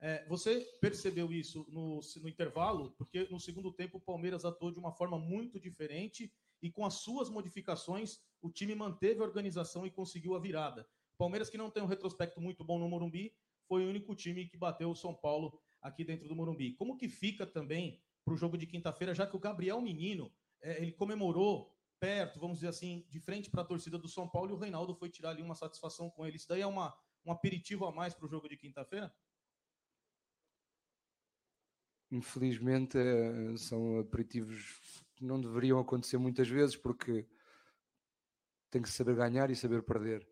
É, você percebeu isso no, no intervalo? Porque no segundo tempo o Palmeiras atuou de uma forma muito diferente e com as suas modificações o time manteve a organização e conseguiu a virada. Palmeiras que não tem um retrospecto muito bom no Morumbi, foi o único time que bateu o São Paulo aqui dentro do Morumbi. Como que fica também para o jogo de quinta-feira, já que o Gabriel Menino é, ele comemorou perto, vamos dizer assim, de frente para a torcida do São Paulo e o Reinaldo foi tirar ali uma satisfação com ele. Isso daí é uma, um aperitivo a mais para o jogo de quinta-feira? Infelizmente, eh, são aperitivos que não deveriam acontecer muitas vezes, porque tem que saber ganhar e saber perder.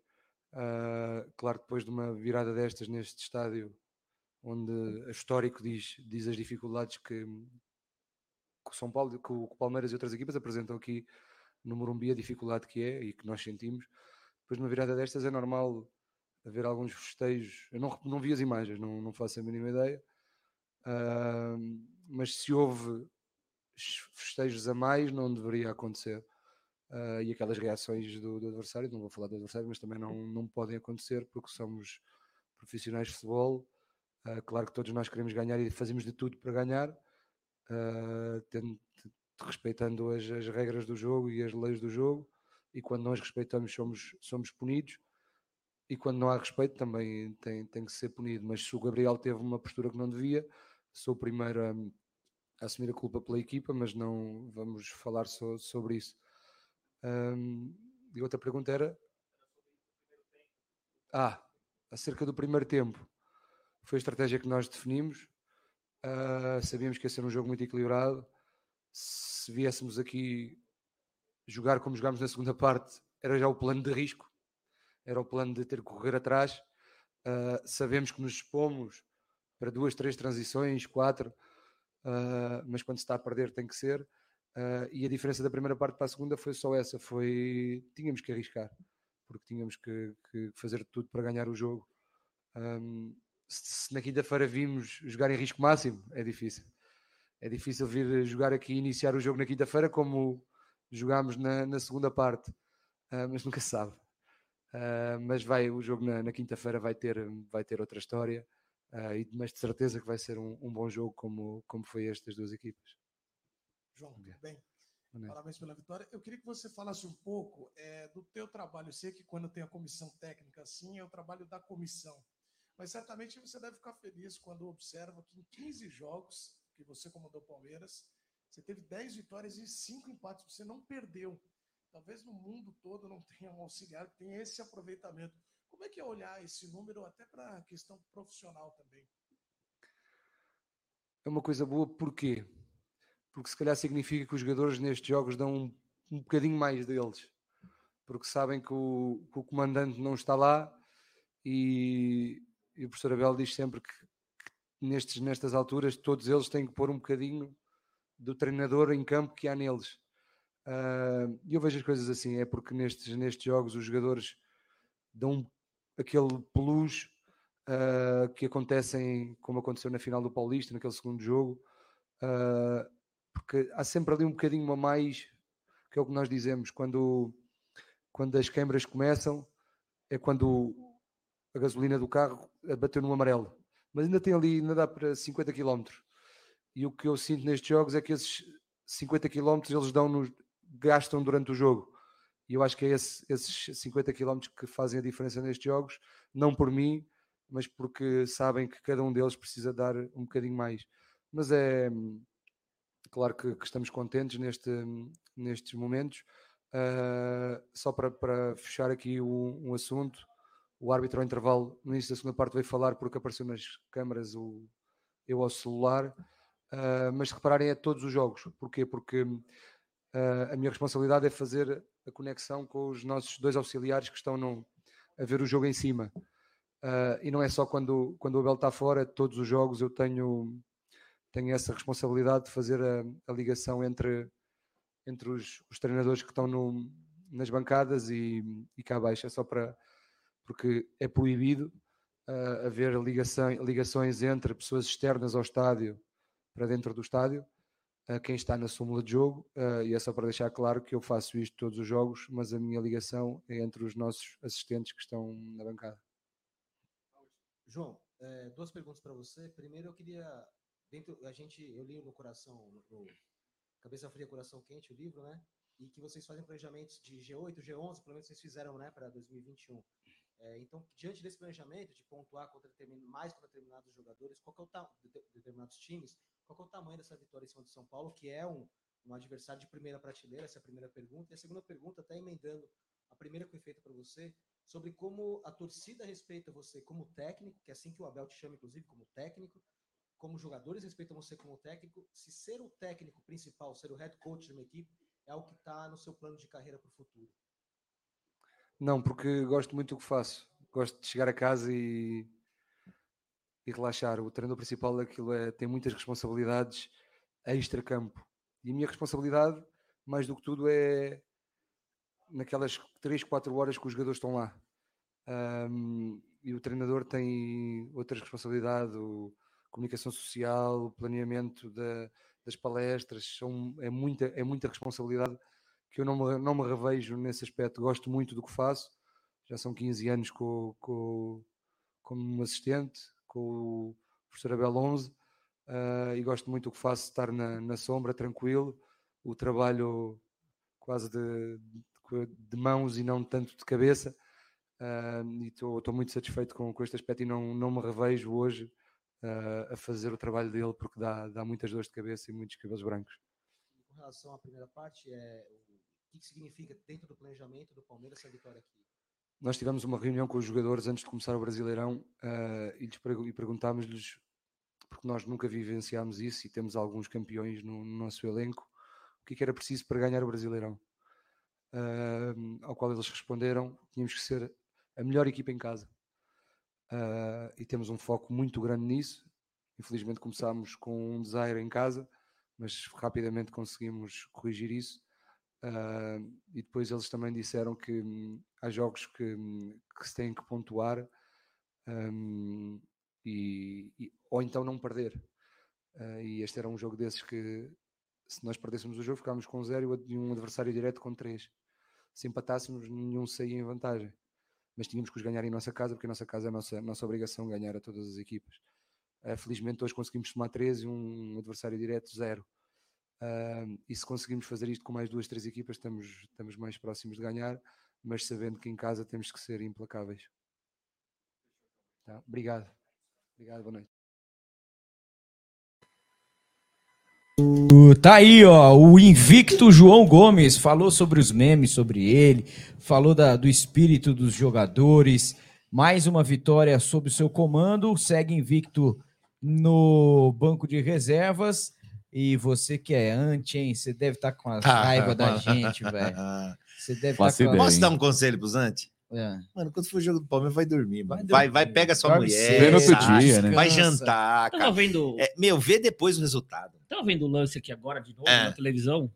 Uh, claro depois de uma virada destas neste estádio, onde o histórico diz, diz as dificuldades que, que São Paulo, que o Palmeiras e outras equipas apresentam aqui no Morumbi, a dificuldade que é e que nós sentimos. Depois, numa virada destas, é normal haver alguns festejos. Eu não, não vi as imagens, não, não faço a mínima ideia, uh, mas se houve festejos a mais, não deveria acontecer. Uh, e aquelas reações do, do, adversário, não vou falar do adversário, mas também não, não podem acontecer porque somos profissionais de futebol Uh, claro que todos nós queremos ganhar e fazemos de tudo para ganhar, uh, tendo, respeitando as, as, regras do jogo e as leis do jogo, e quando nós respeitamos somos, somos punidos. e quando não há respeito também tem, tem que ser punido. Mas se o Gabriel teve uma postura que não devia, sou o primeiro a, a assumir a culpa pela equipa, mas não vamos falar so, sobre isso. Hum, e outra pergunta era. Ah, acerca do primeiro tempo. Foi a estratégia que nós definimos. Uh, sabíamos que ia ser um jogo muito equilibrado. Se viéssemos aqui jogar como jogámos na segunda parte, era já o plano de risco, era o plano de ter que correr atrás. Uh, sabemos que nos expomos para duas, três transições, quatro, uh, mas quando se está a perder tem que ser. Uh, e a diferença da primeira parte para a segunda foi só essa: foi tínhamos que arriscar, porque tínhamos que, que fazer tudo para ganhar o jogo. Um, se, na quinta-feira vimos jogar em risco máximo, é difícil. É difícil vir jogar aqui e iniciar o jogo na quinta-feira como jogámos na, na segunda parte, uh, mas nunca se sabe. Uh, mas vai, o jogo na, na quinta-feira vai ter, vai ter outra história, uh, mas de certeza que vai ser um, um, bom jogo como, como foi este das duas equipas. João, bem? Parabéns pela vitória. Eu queria que você falasse um pouco é, do teu trabalho. Eu sei que quando tem a comissão técnica assim, é o trabalho da comissão. Mas certamente você deve ficar feliz quando observa que em 15 jogos que você comandou Palmeiras, você teve 10 vitórias e 5 empates, você não perdeu. Talvez no mundo todo não tenha um auxiliar que tenha esse aproveitamento. Como é que é olhar esse número até para a questão profissional também? É uma coisa boa, porquê? Porque se calhar significa que os jogadores nestes jogos dão um, um bocadinho mais deles. Porque sabem que o, que o comandante não está lá e, e o professor Abel diz sempre que, que nestes, nestas alturas todos eles têm que pôr um bocadinho do treinador em campo que há neles. Uh, eu vejo as coisas assim, é porque nestes, nestes jogos os jogadores dão aquele plus uh, que acontecem, como aconteceu na final do Paulista, naquele segundo jogo, uh, porque há sempre ali um bocadinho a mais, que é o que nós dizemos, quando, quando as câmaras começam, é quando a gasolina do carro bateu no amarelo, mas ainda tem ali, ainda dá para 50 km. E o que eu sinto nestes jogos é que esses 50 km eles dão nos, gastam durante o jogo. E eu acho que é esse, esses 50 km que fazem a diferença nestes jogos, não por mim, mas porque sabem que cada um deles precisa dar um bocadinho mais. Mas é claro que, que estamos contentes neste, nestes momentos. Uh, só para, para, fechar aqui um, um, assunto, o árbitro ao intervalo, no início da segunda parte, veio falar porque apareceu nas câmaras o, eu ao celular Uh, mas repararem a todos os jogos. Porquê? Porque uh, a minha responsabilidade é fazer a conexão com os nossos dois auxiliares que estão no, a ver o jogo em cima. Uh, e não é só quando, quando o Abel está fora, todos os jogos eu tenho, tenho essa responsabilidade de fazer a, a ligação entre, entre os, os, treinadores que estão no, nas bancadas e, e cá abaixo. É só para. Porque é proibido uh, haver ligação, ligações entre pessoas externas ao estádio para dentro do estádio, a quem está na súmula de jogo, uh, e é só para deixar claro que eu faço isto todos os jogos, mas a minha ligação é entre os nossos assistentes que estão na bancada. João, é, duas perguntas para você. Primeiro, eu queria, dentro, a gente, eu li no coração, no Cabeça Fria, Coração Quente, o livro, né? E que vocês fazem planejamentos de G8, G11, pelo menos vocês fizeram, né, para 2021. É, então, diante desse planejamento de pontuar contra mais contra determinados jogadores, qual é o de determinados times, qual é o tamanho dessa vitória em cima do São Paulo, que é um, um adversário de primeira prateleira? Essa é a primeira pergunta. E a segunda pergunta, até emendando a primeira que foi feita para você, sobre como a torcida respeita você como técnico, que é assim que o Abel te chama, inclusive, como técnico, como jogadores respeitam você como técnico, se ser o técnico principal, ser o head coach de uma equipe, é o que está no seu plano de carreira para o futuro? Não, porque gosto muito do que faço. Gosto de chegar a casa e e relaxar. O treinador principal daquilo é, tem muitas responsabilidades extra-campo. E a minha responsabilidade, mais do que tudo, é naquelas 3, 4 horas que os jogadores estão lá. Um, e o treinador tem outras responsabilidades, comunicação social, planeamento da, das palestras, são, é, muita, é muita responsabilidade que eu não me, não me revejo nesse aspecto. Gosto muito do que faço, já são 15 anos com, com, como assistente, com o professor Abel 11 uh, e gosto muito do que faço, estar na, na sombra, tranquilo, o trabalho quase de, de, de, mãos e não tanto de cabeça. ah, e estou muito satisfeito com, com este aspecto e não, não me revejo hoje ah, a fazer o trabalho dele porque dá, dá muitas dores de cabeça e muitos cabelos brancos. Com relação à primeira parte, é, que, significa dentro do planejamento do Palmeiras essa vitória aqui? Nós tivemos uma reunião com os jogadores antes de começar o Brasileirão ah, e, e perguntámos-lhes, porque nós nunca vivenciámos isso e temos alguns campeões no, no nosso elenco, o que, é que era preciso para ganhar o Brasileirão. Ah, ao qual eles responderam: tínhamos que ser a melhor equipa em casa. Ah, e temos um foco muito grande nisso. Infelizmente começámos com um desaire em casa, mas rapidamente conseguimos corrigir isso. Ah, e depois eles também disseram que hum, há jogos que, hum, que se têm que pontuar hum, e, e- ou então não perder. Ah, e este era um jogo desses que, se nós perdêssemos o jogo, ficávamos com zero e um adversário direto com três. Se empatássemos, nenhum saía em vantagem. Mas tínhamos que os ganhar em nossa casa, porque a nossa casa é a nossa, nossa obrigação ganhar a todas as equipas. Ah, felizmente, hoje conseguimos somar três e um adversário direto zero. Ah, e se conseguimos fazer isto com mais duas, três equipas, estamos, estamos mais próximos de ganhar, mas sabendo que em casa temos que ser implacáveis. Tá? Obrigado. Obrigado, boa noite. Tá aí, ó, o invicto João Gomes falou sobre os memes, sobre ele, falou da- do espírito dos jogadores. Mais uma vitória sob o seu comando, segue invicto no banco de reservas. E você que é anti, hein? Você deve estar com a raiva da gente, velho. Você deve estar Faço com a... ideia, Posso hein? dar um conselho pros antes? É. Mano, quando for o jogo do Palmeiras, vai dormir, mano. Vai Vai, vai, dormir. pega sua Dorme mulher. Vê no outro dia, né? Vai jantar, Tava vendo, É, meu, vê depois o resultado. tava vendo o lance aqui agora de novo É. na televisão.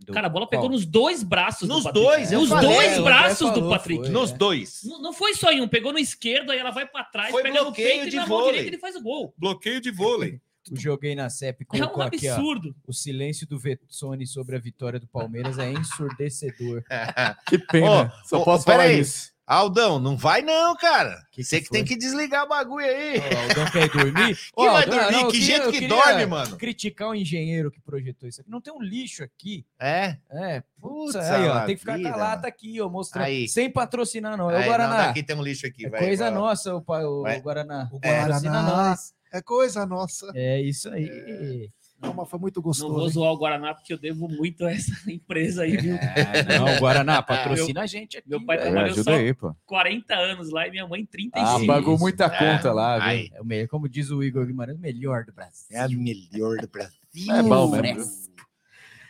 Do- Cara, a bola pegou qual? nos dois braços Nos do Patrick. dois, Nos falei, dois braços do falou, Patrick. foi. Nos é. dois. Não, não foi só em um, pegou no esquerdo, aí ela vai pra trás, Foi pega no bloqueio peito de e na mão vôlei. direita ele faz o gol. Bloqueio de vôlei. O Joguei na CEP É um aqui, ó. absurdo. O silêncio do Vetsone sobre a vitória do Palmeiras é ensurdecedor. Que pena. Ô, Só ô, posso falar aí. isso. Aldão, não vai não, cara. Que Você que que, tem que desligar o bagulho aí. Ó, o Aldão quer ir dormir? Que vai dormir? Que jeito eu que queria dorme, mano? Criticar o engenheiro que projetou isso aqui. Não tem um lixo aqui. É? É, putz, Putz, aí, ó, tem que ficar com a lata aqui, ó, mostrando. Aí. Sem patrocinar, não. É o Aí, Guaraná. Não, daqui tem um lixo aqui, é vai. coisa vai. nossa, o, o. Guaraná. O É, patrocina Guaraná. nós. É coisa nossa. É isso aí. Não, mas foi muito Não vou gostoso. hein? zoar o Guaraná porque eu devo muito a essa empresa aí, viu? É, não, o Guaraná, patrocina a gente aqui. Meu pai. É, trabalhou só aí, pô. 40 anos lá e minha mãe Ah, 35. pagou Isso. muita conta lá, viu? Aí. É como diz o Igor Guimarães, o melhor do Brasil. É a melhor do Brasil. É bom mesmo.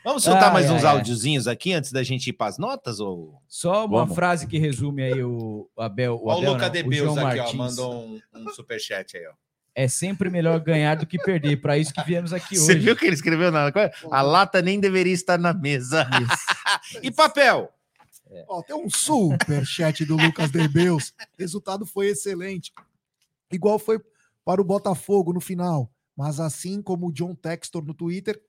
Vamos soltar Ai, mais ai, uns ai. áudiozinhos aqui antes da gente ir para as notas? Ou... Só uma Vamos. frase que resume aí o Abel. O, Ó, o Abel, Luca não, de o Beus João aqui, ó, Martins. mandou um, um superchat aí, ó. É sempre melhor ganhar do que perder. Para isso que viemos aqui Você hoje. viu que ele escreveu na A lata nem deveria estar na mesa. e papel? Ó, tem um super chat do Lucas Debeus. Resultado foi excelente. Igual foi para o Botafogo no final. Mas assim como o John Textor no Twitter,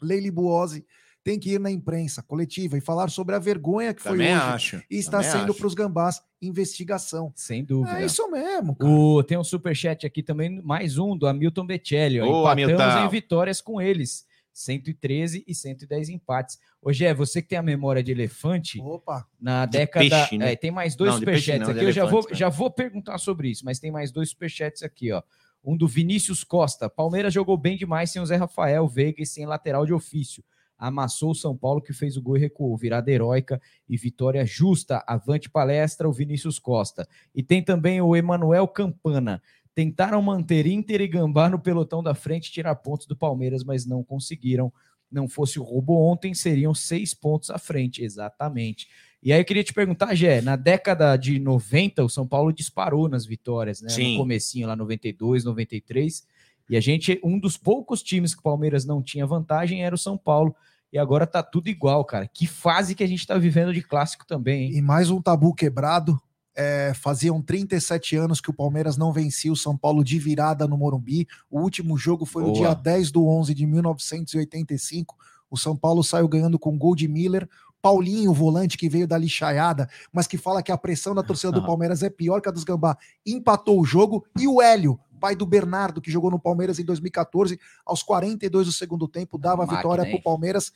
Leili Buozzi tem que ir na imprensa coletiva e falar sobre a vergonha que Também foi hoje acho. e está também sendo para os gambás investigação. Sem dúvida. É isso mesmo. cara. O, tem um superchat aqui também, mais um, do Hamilton Becelli. ó. Ô, Empatamos Hamilton. em vitórias com eles. 113 e 110 empates. Ô, Gé, você que tem a memória de elefante, Opa, na De década. peixe, né? é, tem mais dois Não, superchats não, aqui. Eu já vou, né? já vou perguntar sobre isso, mas tem mais dois superchats aqui, ó. Um do Vinícius Costa. Palmeiras jogou bem demais sem o Zé Rafael, Veiga e sem lateral de ofício. Amassou o São Paulo, que fez o gol e recuou. Virada heróica e vitória justa. Avante palestra, o Vinícius Costa. E tem também o Emanuel Campana. Tentaram manter Inter e Gambá no pelotão da frente tirar pontos do Palmeiras, mas não conseguiram. Não fosse o roubo ontem, seriam seis pontos à frente, exatamente. E aí eu queria te perguntar, Gé, na década de 90, o São Paulo disparou nas vitórias, né? Sim. No comecinho lá, 92, 93. E a gente, um dos poucos times que o Palmeiras não tinha vantagem era o São Paulo. E agora tá tudo igual, cara. Que fase que a gente tá vivendo de clássico também, hein? e mais um tabu quebrado. É, faziam 37 anos que o Palmeiras não vencia o São Paulo de virada no Morumbi. O último jogo foi no Boa. dia 10 do 11 de 1985. O São Paulo saiu ganhando com gol de Miller. Paulinho, o volante que veio da lixaiada, mas que fala que a pressão da torcida do Palmeiras é pior que a dos Gambá, empatou o jogo. E o Hélio, pai do Bernardo, que jogou no Palmeiras em 2014, aos 42 do segundo tempo, dava a vitória para o Palmeiras.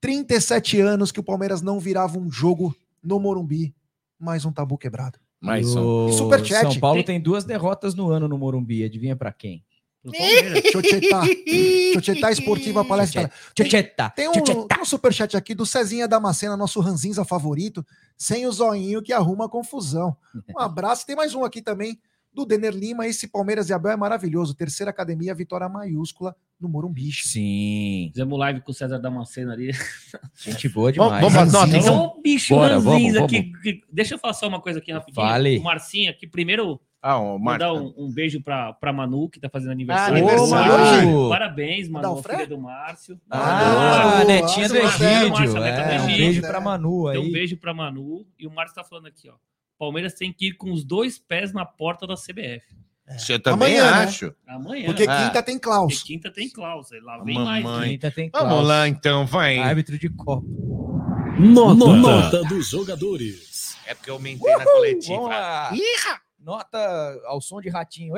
37 anos que o Palmeiras não virava um jogo no Morumbi. Mais um tabu quebrado. Mais um. Superchat. São Paulo Tem- tem duas derrotas no ano no Morumbi. Adivinha pra quem? Chocheta. Chocheta Esportiva Palestra. Chocheta. Tem um, tem um superchat aqui do Cezinha Damascena, nosso ranzinza favorito, sem o zoinho que arruma confusão. Um abraço. Tem mais um aqui também, do Denner Lima. Esse Palmeiras e Abel é maravilhoso. Terceira academia, vitória maiúscula no Morumbi. Sim. Fizemos live com o César Damasceno ali. Gente boa Vamos- demais. vamos uma Ranzinza. atenção? Ô, bicho Bora, vamos, aqui. que- Deixa eu falar só uma coisa aqui rapidinho. Fale. O Marcinho aqui, primeiro, Ah, o mandar Marco. um, um beijo pra, pra Manu, que tá fazendo aniversário. Ah, aniversário. Manu. Parabéns, Manu, Mandar o filha do Márcio. Ah, Boa, netinha do Egídio. Márcio, neta do É, um beijo pra Manu Então, um aí. beijo pra Manu. E o Márcio tá falando aqui, ó. Palmeiras tem que ir com os dois pés na porta da CBF. Eu também Amanhã, né? acho. Amanhã. Porque Ah. quinta tem Porque Klaus. quinta tem cláusula. Lá vem Mamãe. mais. Quinta tem Vamos Klaus. lá, então, vai. Árbitro de Copa. Nota, Nota dos jogadores. É porque eu aumentei na coletiva. Vamos Nota ao som de ratinho.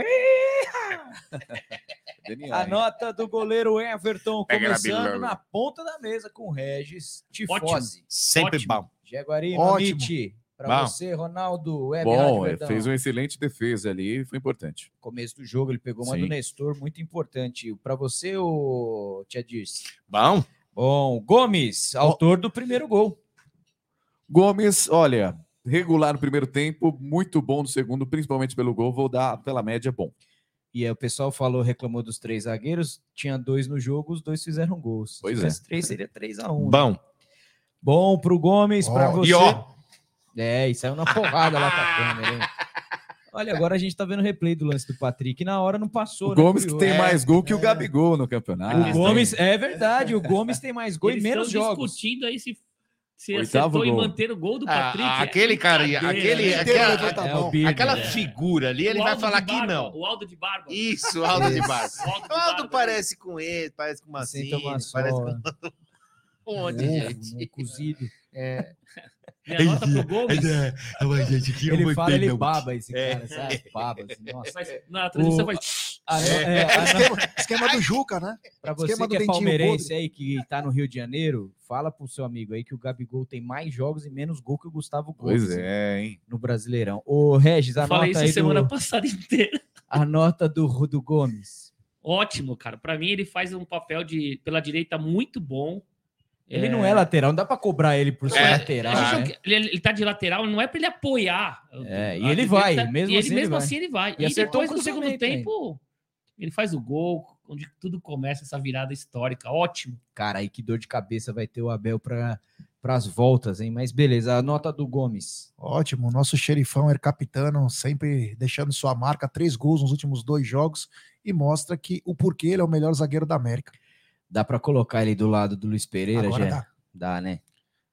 A nota do goleiro Everton, Pega começando na ponta da mesa com o Regis Ótimo. Tifose. Sempre Ótimo. bom. Jaguari Ótimo. Pra Bom. você, Ronaldo. Web Bom, Rádio é, fez uma excelente defesa ali, foi importante. Começo do jogo, ele pegou uma Sim. do Nestor, muito importante. Pra você, o Tia Dirce. Bom? Bom, Gomes, autor do primeiro gol. Gomes, olha, regular no primeiro tempo, muito bom no segundo, principalmente pelo gol, vou dar pela média bom. E aí o pessoal falou, reclamou dos três zagueiros, tinha dois no jogo, os dois fizeram gols. Pois Se é. três, seria 3 a 1 Bom. Bom pro Gomes, pra Ó, você. E ó, É, e saiu na porrada lá com a câmera, hein? Olha, agora a gente tá vendo o replay do lance do Patrick. Na hora não passou, O né? Gomes que tem mais gol que o É. Gabigol no campeonato. O Gomes, é verdade, o Gomes tem mais gol Eles e menos estão jogos. discutindo aí se, se Oitavo acertou em gol. manter o gol do Ah, Patrick. É aquele cara, brincadeira, aquele, né? Aquela, É, o Birner, aquela é. figura ali, ele O vai falar que não. O Aldo de Barba. Isso, Aldo de Barba. O Aldo de Aldo Barba. parece com ele, parece com uma uma parece com um monte de gente. né, cozido. Minha nota pro Gomes. Ele fala, ele baba esse É. cara, sabe? Baba, assim, nossa. Faz- na transmissão O- faz. A É. é, a no- Esquema, esquema do Juca, né? Pra você Esquema do que é palmeirense aí, que tá no Rio de Janeiro, fala pro seu amigo aí que o Gabigol tem mais jogos e menos gol que o Gustavo Gomes Pois é, hein? no Brasileirão. Ô, Regis, a Falei nota isso aí semana do, passada inteira. a nota do, do Gomes. Ótimo, cara. Pra mim, ele faz um papel de pela direita muito bom. Ele não é lateral, não dá pra cobrar ele por ser É, lateral. Né? ele, ele tá de lateral, não é pra ele apoiar. É, e ele vai, mesmo e ele assim ele mesmo vai. assim ele vai. E E, acertou depois no segundo tempo, ele faz o gol, onde tudo começa essa virada histórica. Ótimo. Cara, aí que dor de cabeça vai ter o Abel para as voltas, hein? Mas beleza, a nota do Gomes. Ótimo, nosso xerifão er capitano, sempre deixando sua marca, três gols nos últimos dois jogos e mostra que o porquê ele é o melhor zagueiro da América. Dá pra colocar ele do lado do Luiz Pereira, Agora já? dá. Dá, né?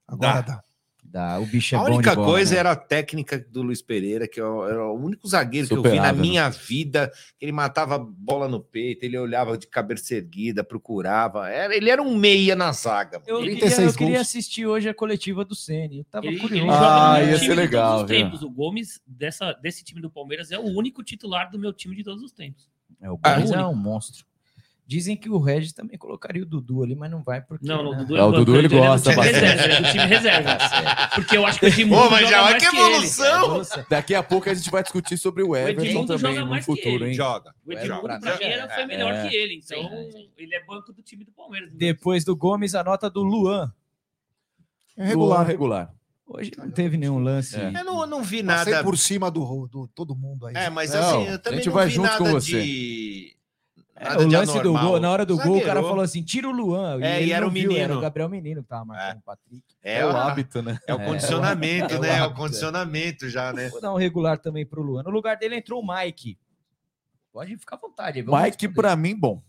Agora Dá. dá. Dá. O bicho é a única bola, coisa né? era a técnica do Luiz Pereira, que eu- era o único zagueiro que eu vi na né? minha vida, que ele matava bola no peito, ele olhava de cabeça erguida, procurava. Era, ele era um meia na zaga. Eu, Ele- queria, eu 36 queria assistir hoje a coletiva do Ceni. Eu tava Ele, ele curioso. joga Ah, no meu ia ser de legal, todos tempos. O Gomes, dessa, desse time do Palmeiras, é o único titular do meu time de todos os tempos. É, o Ah, Gomes é único. um monstro. Dizem que o Regis também colocaria o Dudu ali, mas não vai porque. Não, no né? Dudu É, o banco, Dudu ele é do gosta time bastante. reserva, ele é do time reserva. Porque eu acho que o Edmundo Pô, mas joga já vai mais que que ele. evolução! Daqui a pouco a gente vai discutir sobre o Everton Edmundo também joga no que futuro, ele. hein? Joga. O Edmundo, Pra pra, mim, era, foi melhor é. que ele. Então, ele é banco do time do Palmeiras. Depois do Gomes, a nota do Luan. É regular. Luan regular. Hoje não teve nenhum lance. É. Eu não, não vi Passei nada. por cima do, do todo mundo aí. É, mas Não, assim, eu a também gente não vai vi junto nada com É, o lance do gol, na hora do gol, o cara falou assim: tira o Luan. É, ele e era não o viu, Era menino. o Gabriel Menino que tava marcando o Patrick. É, É, o hábito, né? É o É, condicionamento, é né? É o hábito, é. condicionamento já, né? Vou dar um regular também pro Luan. No lugar dele entrou o Mike. Pode ficar à vontade. vamos Mike, responder. pra mim, bom.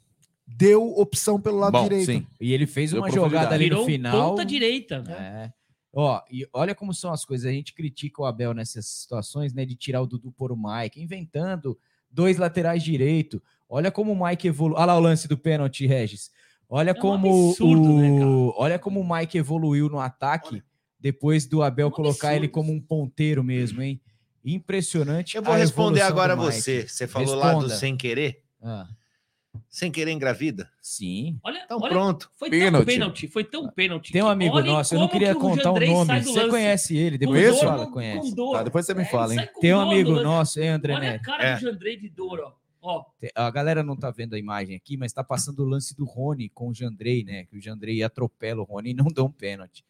Deu opção pelo lado Bom, direito. Sim. E ele fez Deu uma jogada ali Virou no final. ponta direita. É. Ó, e olha como são as coisas. A gente critica o Abel nessas situações, né? De tirar o Dudu por o Mike, inventando dois laterais direito. Olha como o Mike evoluiu. Olha lá o lance do pênalti, Regis. Olha É um como absurdo, o... né, olha como o Mike evoluiu no ataque depois do Abel Um colocar ele absurdo. como um ponteiro mesmo, hein? Impressionante. Eu vou a responder agora Mike. você. Você falou lá do Responda. sem querer. Ah, Sem querer engravida? Sim. Olha, Então olha, pronto. Foi tão Pênalti. pênalti, foi tão pênalti. Tem um amigo nosso, eu não queria que contar o nome. Você lance. conhece ele, depois dor, fala, conhece. Tá, depois você me É, fala, ele hein? Tem um amigo nosso, hein, André Olha a cara É. do Jandrei de dor, ó. Ó. A galera não tá vendo a imagem aqui, mas tá passando o lance do Rony com o Jandrei, né? Que o Jandrei atropela o Rony e não dá um pênalti.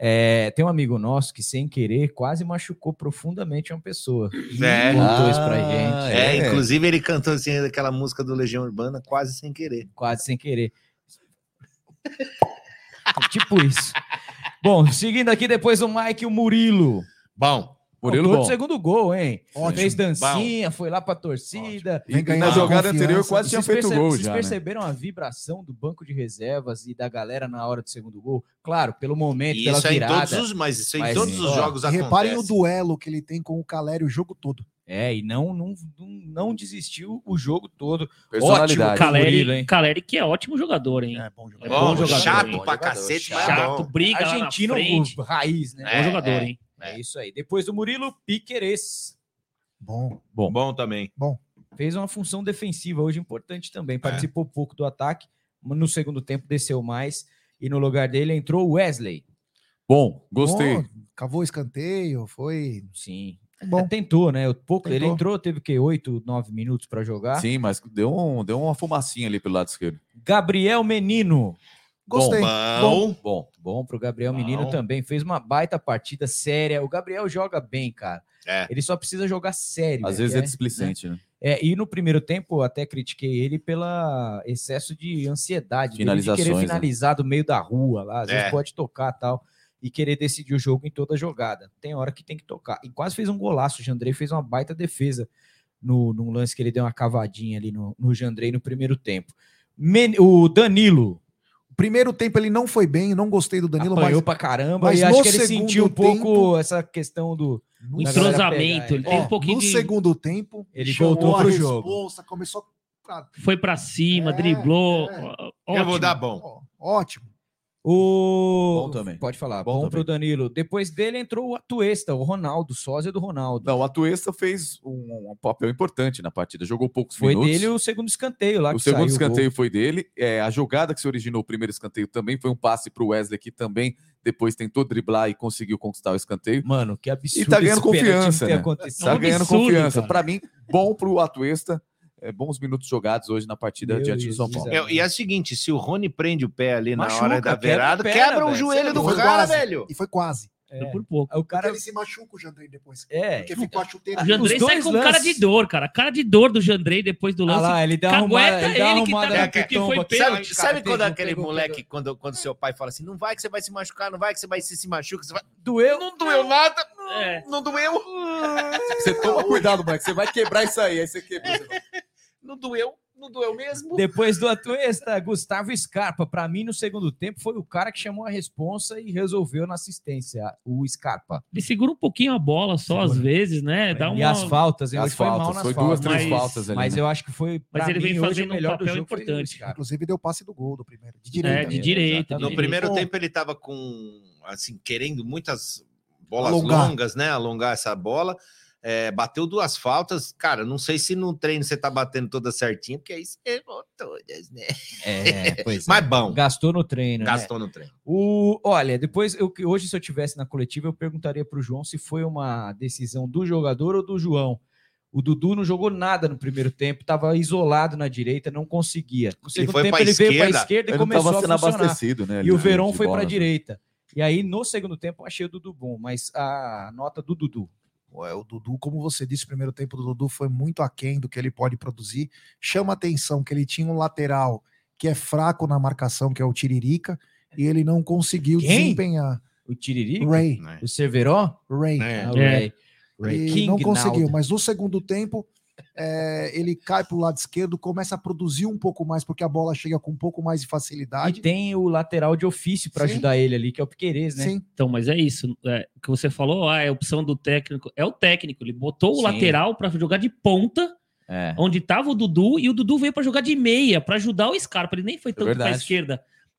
É, tem um amigo nosso que, sem querer, quase machucou profundamente uma pessoa. E É. contou isso pra Ah, gente. É, É. inclusive ele cantou assim aquela música do Legião Urbana quase sem querer. Quase sem querer. tipo isso. Bom, seguindo aqui depois o Mike e o Murilo. Bom, Murilo bom. segundo gol, hein? Ótimo. Fez dancinha, foi lá pra torcida. E, e na jogada anterior quase tinha feito perce- gol vocês já, né? perceberam a vibração do banco de reservas e da galera na hora do segundo gol? Claro, pelo momento, e pela isso é em virada. todos os, mas isso é em Mas, todos os jogos E reparem o acontece. duelo que ele tem com o Calério o jogo todo. É, e não, não, não, desistiu o jogo todo. Personalidade. Ótimo, Murilo, Caleri, hein? Caleri, que é ótimo jogador, hein? É bom É jogador. Bom, bom jogador, chato hein? pra Bom cacete, jogador, mas é Chato, bom. briga lá na Argentino raiz, né? Bom jogador, é. hein? É isso aí. Depois do Murilo, Piqueires. Bom. Bom. Bom também. Fez uma função defensiva hoje importante também. Participou pouco do ataque. No segundo tempo desceu mais. E no lugar dele entrou o Wesley. Bom, gostei. Bom, cavou escanteio, foi. Sim. Bom. É, tentou, né? O pouco, Ele Tentou. entrou, teve o quê? 8, 9 minutos para jogar. Sim, mas deu, um, deu uma fumacinha ali pelo lado esquerdo. Gabriel Menino. Gostei. Bom. Bom, Bom pro Gabriel Bom. Menino também. Fez uma baita partida séria. O Gabriel joga bem, cara. É. Ele só precisa jogar sério. às né? vezes Que é displicente, né? É, e no primeiro tempo eu até critiquei ele pela excesso de ansiedade, dele de Finalizações, querer né? finalizar do meio da rua lá, às É. vezes pode tocar tal e querer decidir o jogo em toda jogada. Tem hora que tem que tocar. E quase fez um golaço, o Jandrei fez uma baita defesa no, num lance que ele deu uma cavadinha ali no, no Jandrei no primeiro tempo. Men- o Danilo Primeiro tempo ele não foi bem, não gostei do Danilo, apanhou mas pra caramba mas e acho que ele sentiu um pouco tempo- essa questão do entrosamento, ele ele. tem um pouquinho no de... segundo tempo Ele voltou a pro jogo. começou a... Foi pra cima, É, driblou. é. Eu vou dar bom. Ó, ótimo. O... Bom também. Pode falar. Bom Bom, pro Danilo. Depois dele entrou o Atuesta, o Ronaldo, sósia do Ronaldo. Não, o Atuesta fez um, um papel importante na partida. Jogou poucos Foi minutos. dele o segundo escanteio lá O segundo escanteio foi dele. É, a jogada que se originou o primeiro escanteio também foi um passe para o Wesley, que também depois tentou driblar e conseguiu conquistar o escanteio. Mano, que absurdo. E tá ganhando confiança, né? Tá um ganhando absurdo, confiança. Para mim, bom para o Atuesta. É, bons minutos jogados hoje na partida Meu diante do São Paulo. É, e é o seguinte, se o Rony prende o pé ali na Machuca, hora da quebra a virada, perna, quebra, o joelho Você do cara, quase. velho. E foi quase. É. Foi por pouco. Aí O Cara, cara. ele se machuca o Jandrei depois. É. Porque ficou a chuteira. O Jandrei sai com cara lances. de dor, cara. Cara de dor do Jandrei depois do Ah lance. lá, ele dá uma Cagueta ele dá uma ele que tá- é, na que foi pênalti, Sabe, cara, sabe quando pegou, aquele pegou, moleque, quando, quando seu pai fala assim, não vai que você vai se machucar, não vai que você vai se, se machuca, você vai... Doeu? Não doeu nada, É. não doeu, Você toma cuidado, moleque. Você vai quebrar isso aí. Aí você quebra. Não doeu, não doeu mesmo. Depois do Atuesta, Gustavo Scarpa. Pra mim, no segundo tempo, foi o cara que chamou a responsa e resolveu na assistência, o Scarpa. Ele segura um pouquinho a bola só, às Segura. vezes, né? Dá E uma... as faltas, ele As foi mal faltas, nas foi faltas. duas, três mas- faltas ali. Mas né? eu acho que foi. Mas ele vem mim, hoje, fazendo o um papel foi importante. cara. Inclusive deu passe do gol do primeiro. De É, direita. de direita. exatamente. No primeiro tempo ele tava com, assim, querendo muitas bolas Alongar. longas, né? Alongar essa bola. É, bateu duas faltas. Cara, não sei se no treino você tá batendo todas certinho, porque aí você errou todas, né? É, pois é. Mas bom, Gastou no treino. né? gastou no treino. O, olha, depois, eu, hoje, se eu tivesse na coletiva, eu perguntaria para o João se foi uma decisão do jogador ou do João. O Dudu não jogou nada no primeiro tempo, estava isolado na direita, não conseguia. No segundo foi tempo, ele veio para a esquerda, esquerda e Ele começou estava a funcionar. abastecido, né? E o de foi para a né? direita. E aí, no segundo tempo, eu achei o Dudu bom, mas a nota do Dudu. Ué, o Dudu, como você disse, o primeiro tempo do Dudu foi muito aquém do que ele pode produzir. Chama atenção que ele tinha um lateral que é fraco na marcação, que é o Tiririca, e ele não conseguiu Quem? desempenhar. O Tiririca, Ray, né? o Cerveró, Ray. É. Ah, o É. Ray. Ray King não conseguiu, mas no segundo tempo é, ele cai para o lado esquerdo, começa a produzir um pouco mais, porque a bola chega com um pouco mais de E facilidade. tem o lateral de ofício para ajudar ele ali, que é o Piquerez, né? Sim, Então, mas é isso. É, o que você falou, ah, é a opção do técnico. É o técnico. Ele botou o Sim. lateral para jogar de ponta, É. onde tava o Dudu, e o Dudu veio para jogar de meia, para ajudar o Scarpa. Ele nem foi tanto para a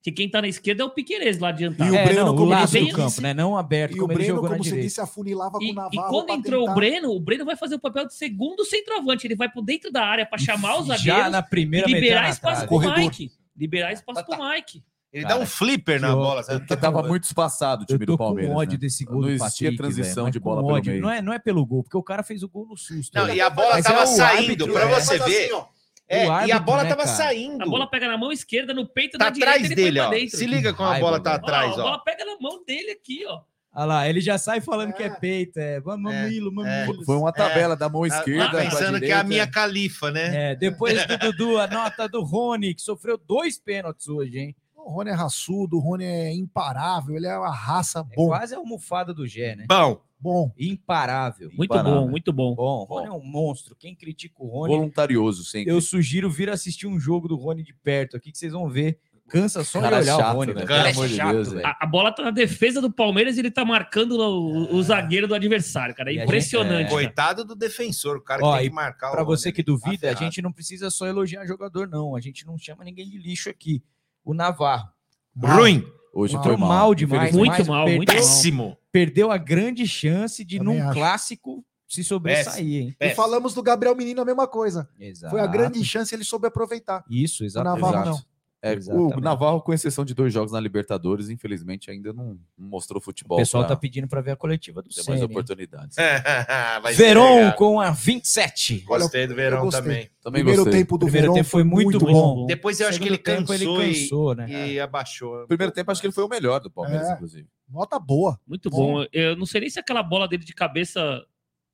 que quem tá na esquerda é o Piquerez lá adiantado. E o Breno, é, não, como lá campo, né? Não aberto, e o Breno, como, você direita. disse, afunilava e, com o Navarro. E quando entrou tentar... o Breno, o Breno vai fazer o papel de segundo centroavante. Ele vai por dentro da área para chamar os zagueiros. Já na primeira e liberar espaço pro Corredor. Mike. Liberar espaço pro tá, tá. Mike. Ele Cara, dá um flipper na eu, bola. Sabe? Eu tá tava muito espaçado o time do Palmeiras. Com né? desse gol não do Patrick, transição véio, de bola ódio. Não é, não é pelo gol, porque o cara fez o gol no susto. Não, e a bola mas é tava é saindo, árbitro, pra é. você ver. Assim, é, árbitro, e a bola né, tava cara? saindo. A bola pega na mão esquerda, no peito tá da direita. Atrás dele, ó. Se liga como a bola tá né? atrás, ó. A bola pega na mão dele aqui, ó. Olha lá, ele já sai falando é. que é peito, é mamilo, é, mamilo. É. Foi uma tabela é. da mão é. esquerda. Tá pensando que é a minha califa, né? É, depois do Dudu, a nota do Rony, que sofreu dois pênaltis hoje, hein? O Rony é raçudo, o Rony é imparável, ele é uma raça é boa. quase a almofada do Gé, né? Bom, Bom. Imparável. Muito Imparável. bom, muito bom. Bom, Rony é um monstro. Quem critica o Rony. Voluntarioso, sim. Eu sugiro vir assistir um jogo do Rony de perto aqui, que vocês vão ver. Cansa só cara de olhar chato, o Rony, né? Cara, cara é chato, Deus, a, a, bola tá na defesa do Palmeiras e ele tá marcando o, é. zagueiro do adversário, cara. É impressionante. Gente, é. Coitado do defensor, o cara Ó, tem que marcar Pra você que duvida, tá a gente não precisa só elogiar jogador, não. A gente não chama ninguém de lixo aqui. O Navarro. Ruim! Hoje mal, foi mal, demais. Muito mal, perdeu, muito péssimo. Perdeu a grande chance de, Também num acho. clássico, se sobressair, hein? Péssimo. E falamos do Gabriel Menino a mesma coisa. Exato. Foi a grande chance, ele soube aproveitar. Isso, exato. O exato. não. É, o Navarro, com exceção de dois jogos na Libertadores, infelizmente ainda não mostrou futebol. O pessoal pra... tá pedindo para ver a coletiva do Tem mais oportunidades. Verão com a 27. Gostei do Verão também. também. Primeiro gostei. tempo do Primeiro Verón tempo foi muito, muito bom. bom. Depois eu acho que ele cansou, ele cansou e, né? e é. abaixou. Primeiro tempo acho que ele foi o melhor do Palmeiras, é. inclusive. Nota boa. Muito bom. bom. Eu não sei nem se aquela bola dele de cabeça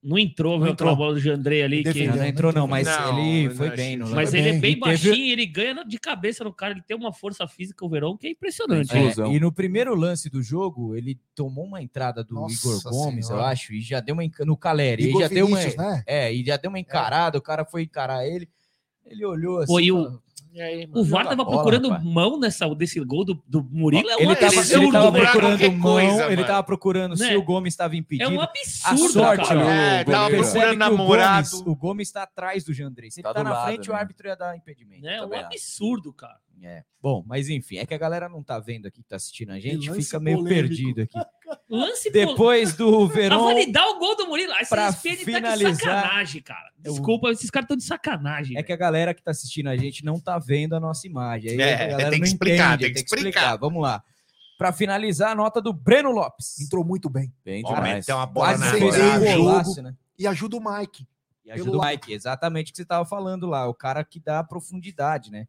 não entrou, viu entrou. a bola do Jandrei ali. Que... Não entrou, não, mas não, ele foi bem. não. mas ele é bem baixinho, teve... ele ganha de cabeça no cara, ele tem uma força física, o Verão, que é impressionante. É, e no primeiro lance do jogo, ele tomou uma entrada do Nossa Igor Gomes, senhora. eu acho, e já deu uma. No Caleri, Igor e já Vinícius, deu uma. Né? É, e já deu uma encarada, é. o cara foi encarar ele. Ele olhou assim. Foi o, Aí, o VAR tava bola, procurando rapaz. mão nessa, desse gol do, do Murilo. É um ele absurdo. Tava, ele tava procurando mão, coisa, ele tava procurando né? se o Gomes estava impedido. É um absurdo, a sorte, cara. É, o tava procurando namorado. O Gomes, o Gomes tá atrás do Jandrei. Se ele tá, tá na lado, frente, né? o árbitro ia dar impedimento. Né? Tá é, um absurdo, cara. É. Bom, mas enfim, é que a galera não tá vendo aqui, tá assistindo a gente, fica meio polêmico. perdido aqui. Lance Depois do Verão. Pra validar o gol do Murilo. pra finalizar... tá de sacanagem, cara. Desculpa, esses caras estão de sacanagem. É que a galera que tá assistindo a gente não tá vendo a nossa imagem. Aí é, tem que explicar, entende, tem, que, explicar. explicar. Vamos lá. Pra finalizar, a nota do Breno Lopes. Entrou muito bem. Bem demais. Uma bola Quase na né? E ajuda o Mike. E ajuda o Mike, lado. exatamente o que você tava falando lá. O cara que dá profundidade, né?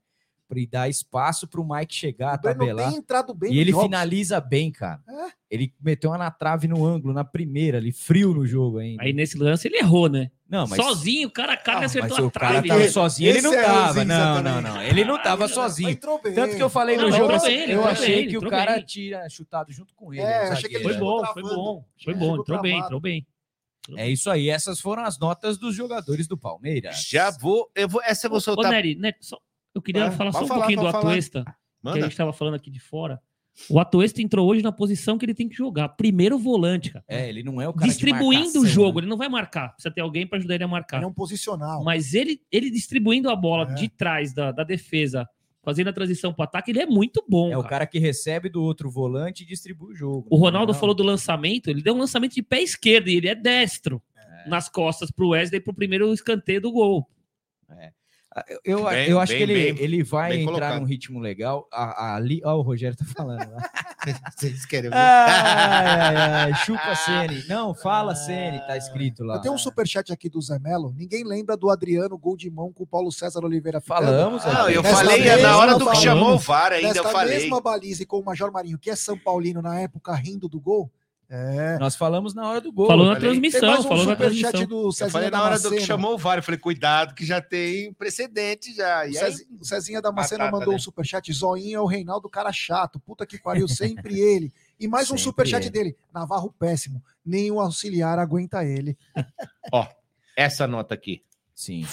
e dar espaço para o Mike chegar, o tabelar. Tem entrado bem e ele jogos. finaliza bem, cara. É? Ele meteu uma na trave no ângulo, na primeira, ali, frio no jogo ainda. Aí nesse lance ele errou, né? Não, mas... Sozinho, o cara acertou mas a trave. O cara tava né? sozinho, ele não tava. Não, não, não. Ele não tava sozinho. Tanto que eu falei no jogo, eu achei que o cara tira chutado junto com ele. Foi bom, foi bom. Foi bom, entrou bem, entrou bem. É isso aí, essas foram as notas dos jogadores do Palmeiras. Já vou, eu vou essa eu vou soltar. Ô, Nery, né, só, eu queria é, falar só um falar, pouquinho do. Atuesta, Manda. que a gente estava falando aqui de fora. O Atuesta entrou hoje na posição que ele tem que jogar. Primeiro volante, cara. É, ele não é o cara Distribuindo o jogo, né? ele não vai marcar. Precisa ter alguém para ajudar ele a marcar. Ele é um posicional. Mas ele, ele distribuindo a bola é. de trás da, da defesa fazendo a transição para ataque, ele é muito bom. É cara. o cara que recebe do outro volante e distribui o jogo. Né? O Ronaldo não. falou do lançamento, ele deu um lançamento de pé esquerdo e ele é destro é. nas costas pro Wesley pro primeiro escanteio do gol. É. Eu, bem, eu acho bem, que ele, bem, ele vai entrar colocado. num ritmo legal. Ali, ó, o Rogério tá falando. Vocês querem ver? Ai, ai, ai, chupa Sene. Não, fala ah. Sene, tá escrito lá. Tem um superchat aqui do Zé Melo. Ninguém lembra do Adriano Gol de Mão com o Paulo César Oliveira Falamos, Não, eu Nesta falei é mesma, na hora do que chamou o VAR ainda. Nesta eu falei. mesma baliza com o Major Marinho, que é São Paulino na época, rindo do gol é. Nós falamos na hora do gol. Falou na transmissão, um falou na transmissão. Do eu falei na hora do que chamou o VAR, eu falei, cuidado que já tem precedente já. E o, Cezinha, o Cezinha Damasceno ah, tá, batata, tá, tá mandou né? um superchat, zoinho é o Reinaldo cara chato, puta que pariu, sempre ele. E mais sempre um superchat ele. dele, Navarro péssimo, nenhum auxiliar aguenta ele. Ó, essa nota aqui. Sim.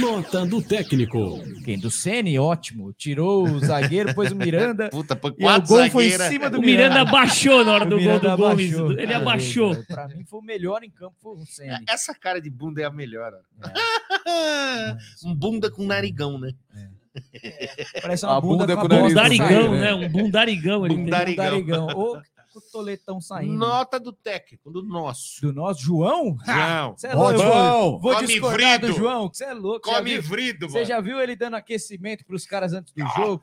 Nota do técnico. Quem? Do Sene, ótimo. Tirou o zagueiro, pôs o Miranda. Puta, pô, quatro o gol zagueira. foi em cima do o Miranda. Miranda abaixou na hora do gol do Gomes. Ele abaixou. Cara, pra mim foi o melhor em campo, foi o Sene. É, essa cara de bunda é a melhor. É. um bunda com narigão, né? É. Parece uma, bunda, bunda com, com narigão. Um bundarigão, né? né? Um bundarigão. Ele bundarigão. Tem um bundarigão. Ou o toletão saindo. Nota do técnico, do nosso. Do nosso João? João. Você é louco, vou, João. vou Come discordar do vrido. João, que você é louco. Você já Come viu- vrido, Você já viu ele dando aquecimento pros caras antes do jogo?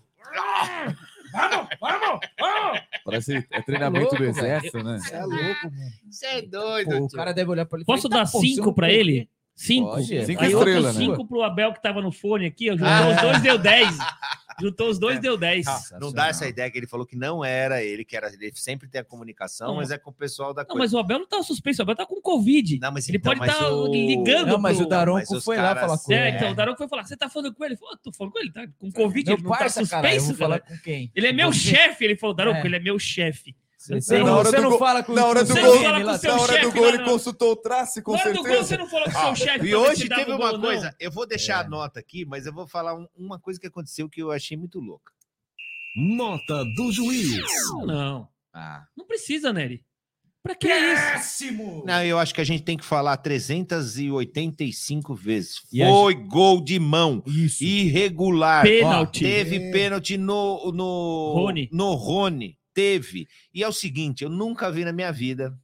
Vamos, vamos, vamos! Parece é treinamento louco, do exército, né? Você é louco, mano. Você é doido. Pô, o cara deve olhar pra ele. Posso falar, dar "Eita, pô, você cinco pra correu." ele? Cinco. Pode. Cinco Aí estrelas, outro né? cinco pro Abel que tava no fone aqui. Juntou Ah. os dois, deu 10. Juntou os dois, deu 10. Ah, não dá essa ideia que ele falou que não era ele, que era ele sempre tem a comunicação, Não. mas é com o pessoal da Não, coisa. mas o Abel não tá suspenso, o Abel tá com Covid. Não, mas ele então, pode estar o- ligando. Não, mas pro- o Daronco mas foi lá caras- falar com É, ele. então o Daronco foi falar: você tá falando com ele? Ele falou: "Ah, tô falando com ele, tá com Covid, Meu ele não tá parça, cara, eu suspenso, vou falar cara. com quem? Ele é meu chefe, ele falou, Daronco, É. ele é meu chefe. Você, Você não, na hora você do não gol- fala com na hora do o gol- Na hora do gol, ele consultou o traço, com Na hora do gol, certeza. você não falou com o Ó, seu chefe. e hoje teve uma gol ou não? coisa, eu vou deixar É. a nota aqui, mas eu vou falar um- uma coisa que aconteceu que eu achei muito louca. Nota do juiz. Não, Ah. não precisa, Nery. Pra que isso? Péssimo! Não, eu acho que a gente tem que falar 385 vezes. E Foi gol de mão. Isso. Irregular. Pênalti. Teve É. pênalti no, no Rony. No Rony. Teve. E é o seguinte, eu nunca vi na minha vida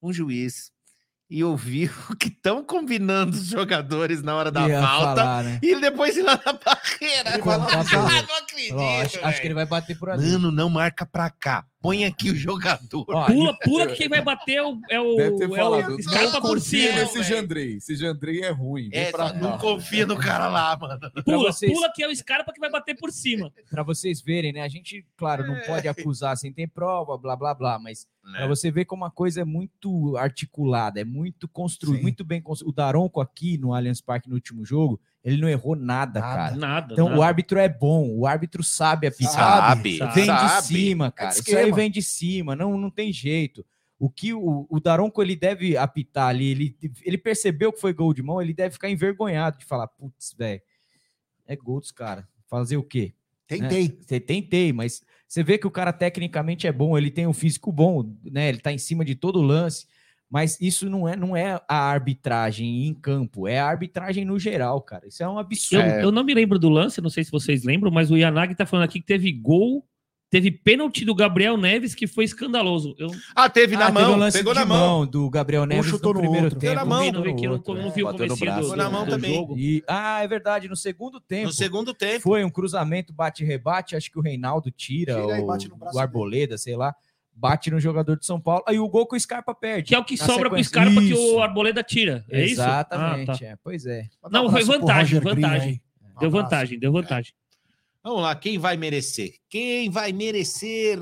um juiz e ouvir o que estão combinando os jogadores na hora da Ia falta falar, né? e depois ir lá na barreira. Ah, não acredito, Ó, acho, acho que ele vai bater por ali. Mano, não marca pra cá. Põe aqui o jogador. Ó, Pula, pula que quem vai bater é o, é o, Deve ter é falado. o Não por cima. velho. Jandrei. Esse Jandrei é ruim. É, pra não cá. confia no cara lá, mano. Pula, vocês- pula que é o Scarpa que vai bater por cima. Pra vocês verem, né? A gente, claro, não pode acusar sem ter prova, blá blá blá, mas Né? Pra você ver como a coisa é muito articulada, é muito construída, muito bem construída. O Daronco aqui no Allianz Parque no último jogo, ele não errou nada, Nada. cara. Nada. Então nada. o árbitro é bom, o árbitro sabe apitar. Sabe, sabe. Vem de sabe. cima, cara. Isso esquema. aí vem de cima, não, não tem jeito. O que o, o Daronco ele deve apitar ali, ele, ele percebeu que foi gol de mão, ele deve ficar envergonhado de falar, putz, velho, é gol dos caras. Fazer o quê? Tentei. Você tentei, mas você vê que o cara tecnicamente é bom, ele tem um físico bom, né? Ele tá em cima de todo o lance, mas isso não é, não é a arbitragem em campo, é a arbitragem no geral, cara. Isso é um Eu, absurdo. eu não me lembro do lance, não sei se vocês lembram, mas o Yanagi tá falando aqui que teve gol, teve pênalti do Gabriel Neves que foi escandaloso. Eu Ah, teve na Ah, teve mão. um lance pegou de na mão. do Gabriel Neves chutou no no primeiro outro. tempo. Deu na mão. um não vi, que eu não, não é. vi o braço. do, Foi na mão do também. jogo. E, ah, é verdade, no segundo tempo. No segundo tempo. Foi um cruzamento, bate-rebate, acho que o Reinaldo tira, Tira o, bate no braço o Arboleda, sei lá, bate no jogador de São Paulo, aí o gol que o Scarpa perde. Que é o que sobra pro. Scarpa que Isso. o Arboleda tira. É isso? Exatamente, Ah, tá. é, pois é. Não, foi vantagem, vantagem. Deu vantagem, deu vantagem. Vamos lá, quem vai merecer? Quem vai merecer?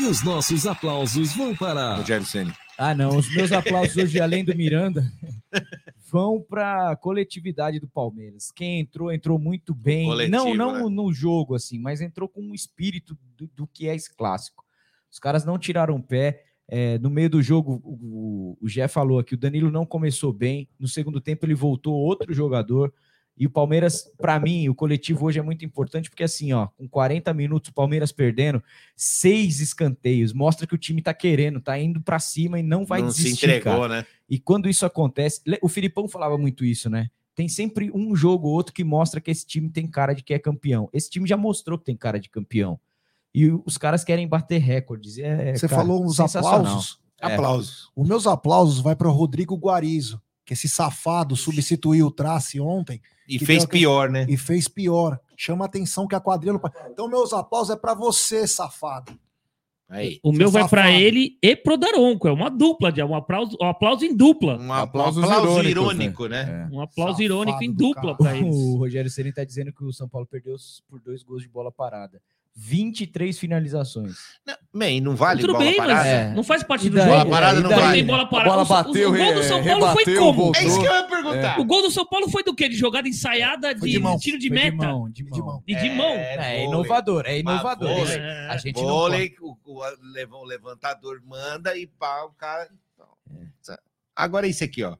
E os nossos aplausos vão para. Rogério Ceni. Ah, não. Os meus aplausos hoje, além do Miranda, vão para a coletividade do Palmeiras. Quem entrou, entrou muito bem. Coletivo, não não né? no jogo, assim, mas entrou com um espírito do, do que é esse clássico. Os caras não tiraram o pé. É, no meio do jogo, o, o Gé falou aqui, o Danilo não começou bem. No segundo tempo, ele voltou outro jogador. E o Palmeiras, para mim, o coletivo hoje é muito importante, porque assim, ó, com 40 minutos, o Palmeiras perdendo, seis escanteios, mostra que o time tá querendo, tá indo para cima e não vai não se desistir. entregou, cara. né? E quando isso acontece, o Filipão falava muito isso, né? Tem sempre um jogo ou outro que mostra que esse time tem cara de que é campeão. Esse time já mostrou que tem cara de campeão. E os caras querem bater recordes. É, Você cara, falou uns aplausos. É. Aplausos. Os meus aplausos vai para o Rodrigo Guarizo, que esse safado substituiu o Trace ontem E fez pior, né? e fez pior. Chama atenção que a quadrilha. Então, meus aplausos é para você, safado. Aí. O meu Seu vai pra safado. ele e pro Daronco. É uma dupla, de um aplauso, um aplauso em dupla. Um Aplausos aplauso irônicos, irônico, né? É. Um aplauso Safado irônico em dupla pra eles. O Rogério Ceni tá dizendo que o São Paulo perdeu por dois gols de bola parada. 23 finalizações. Não, bem, não vale Tudo bola bem, parada? mas É. não faz parte do daí? jogo. Bola parada não vale. Bola A parada. bola O- o- bateu, o, gol do São Paulo foi rebateu, como? voltou. É isso que eu ia perguntar. O gol do São Paulo foi do quê? De jogada ensaiada Foi de, de mão. tiro de Foi meta. de mão, de De mão. mão. E de mão. É, vôlei. inovador, é inovador. Mas Isso- vôlei. É. A gente não Vôlei, o, o, leva- o levantador manda e pá, o cara. Agora esse aqui, ó.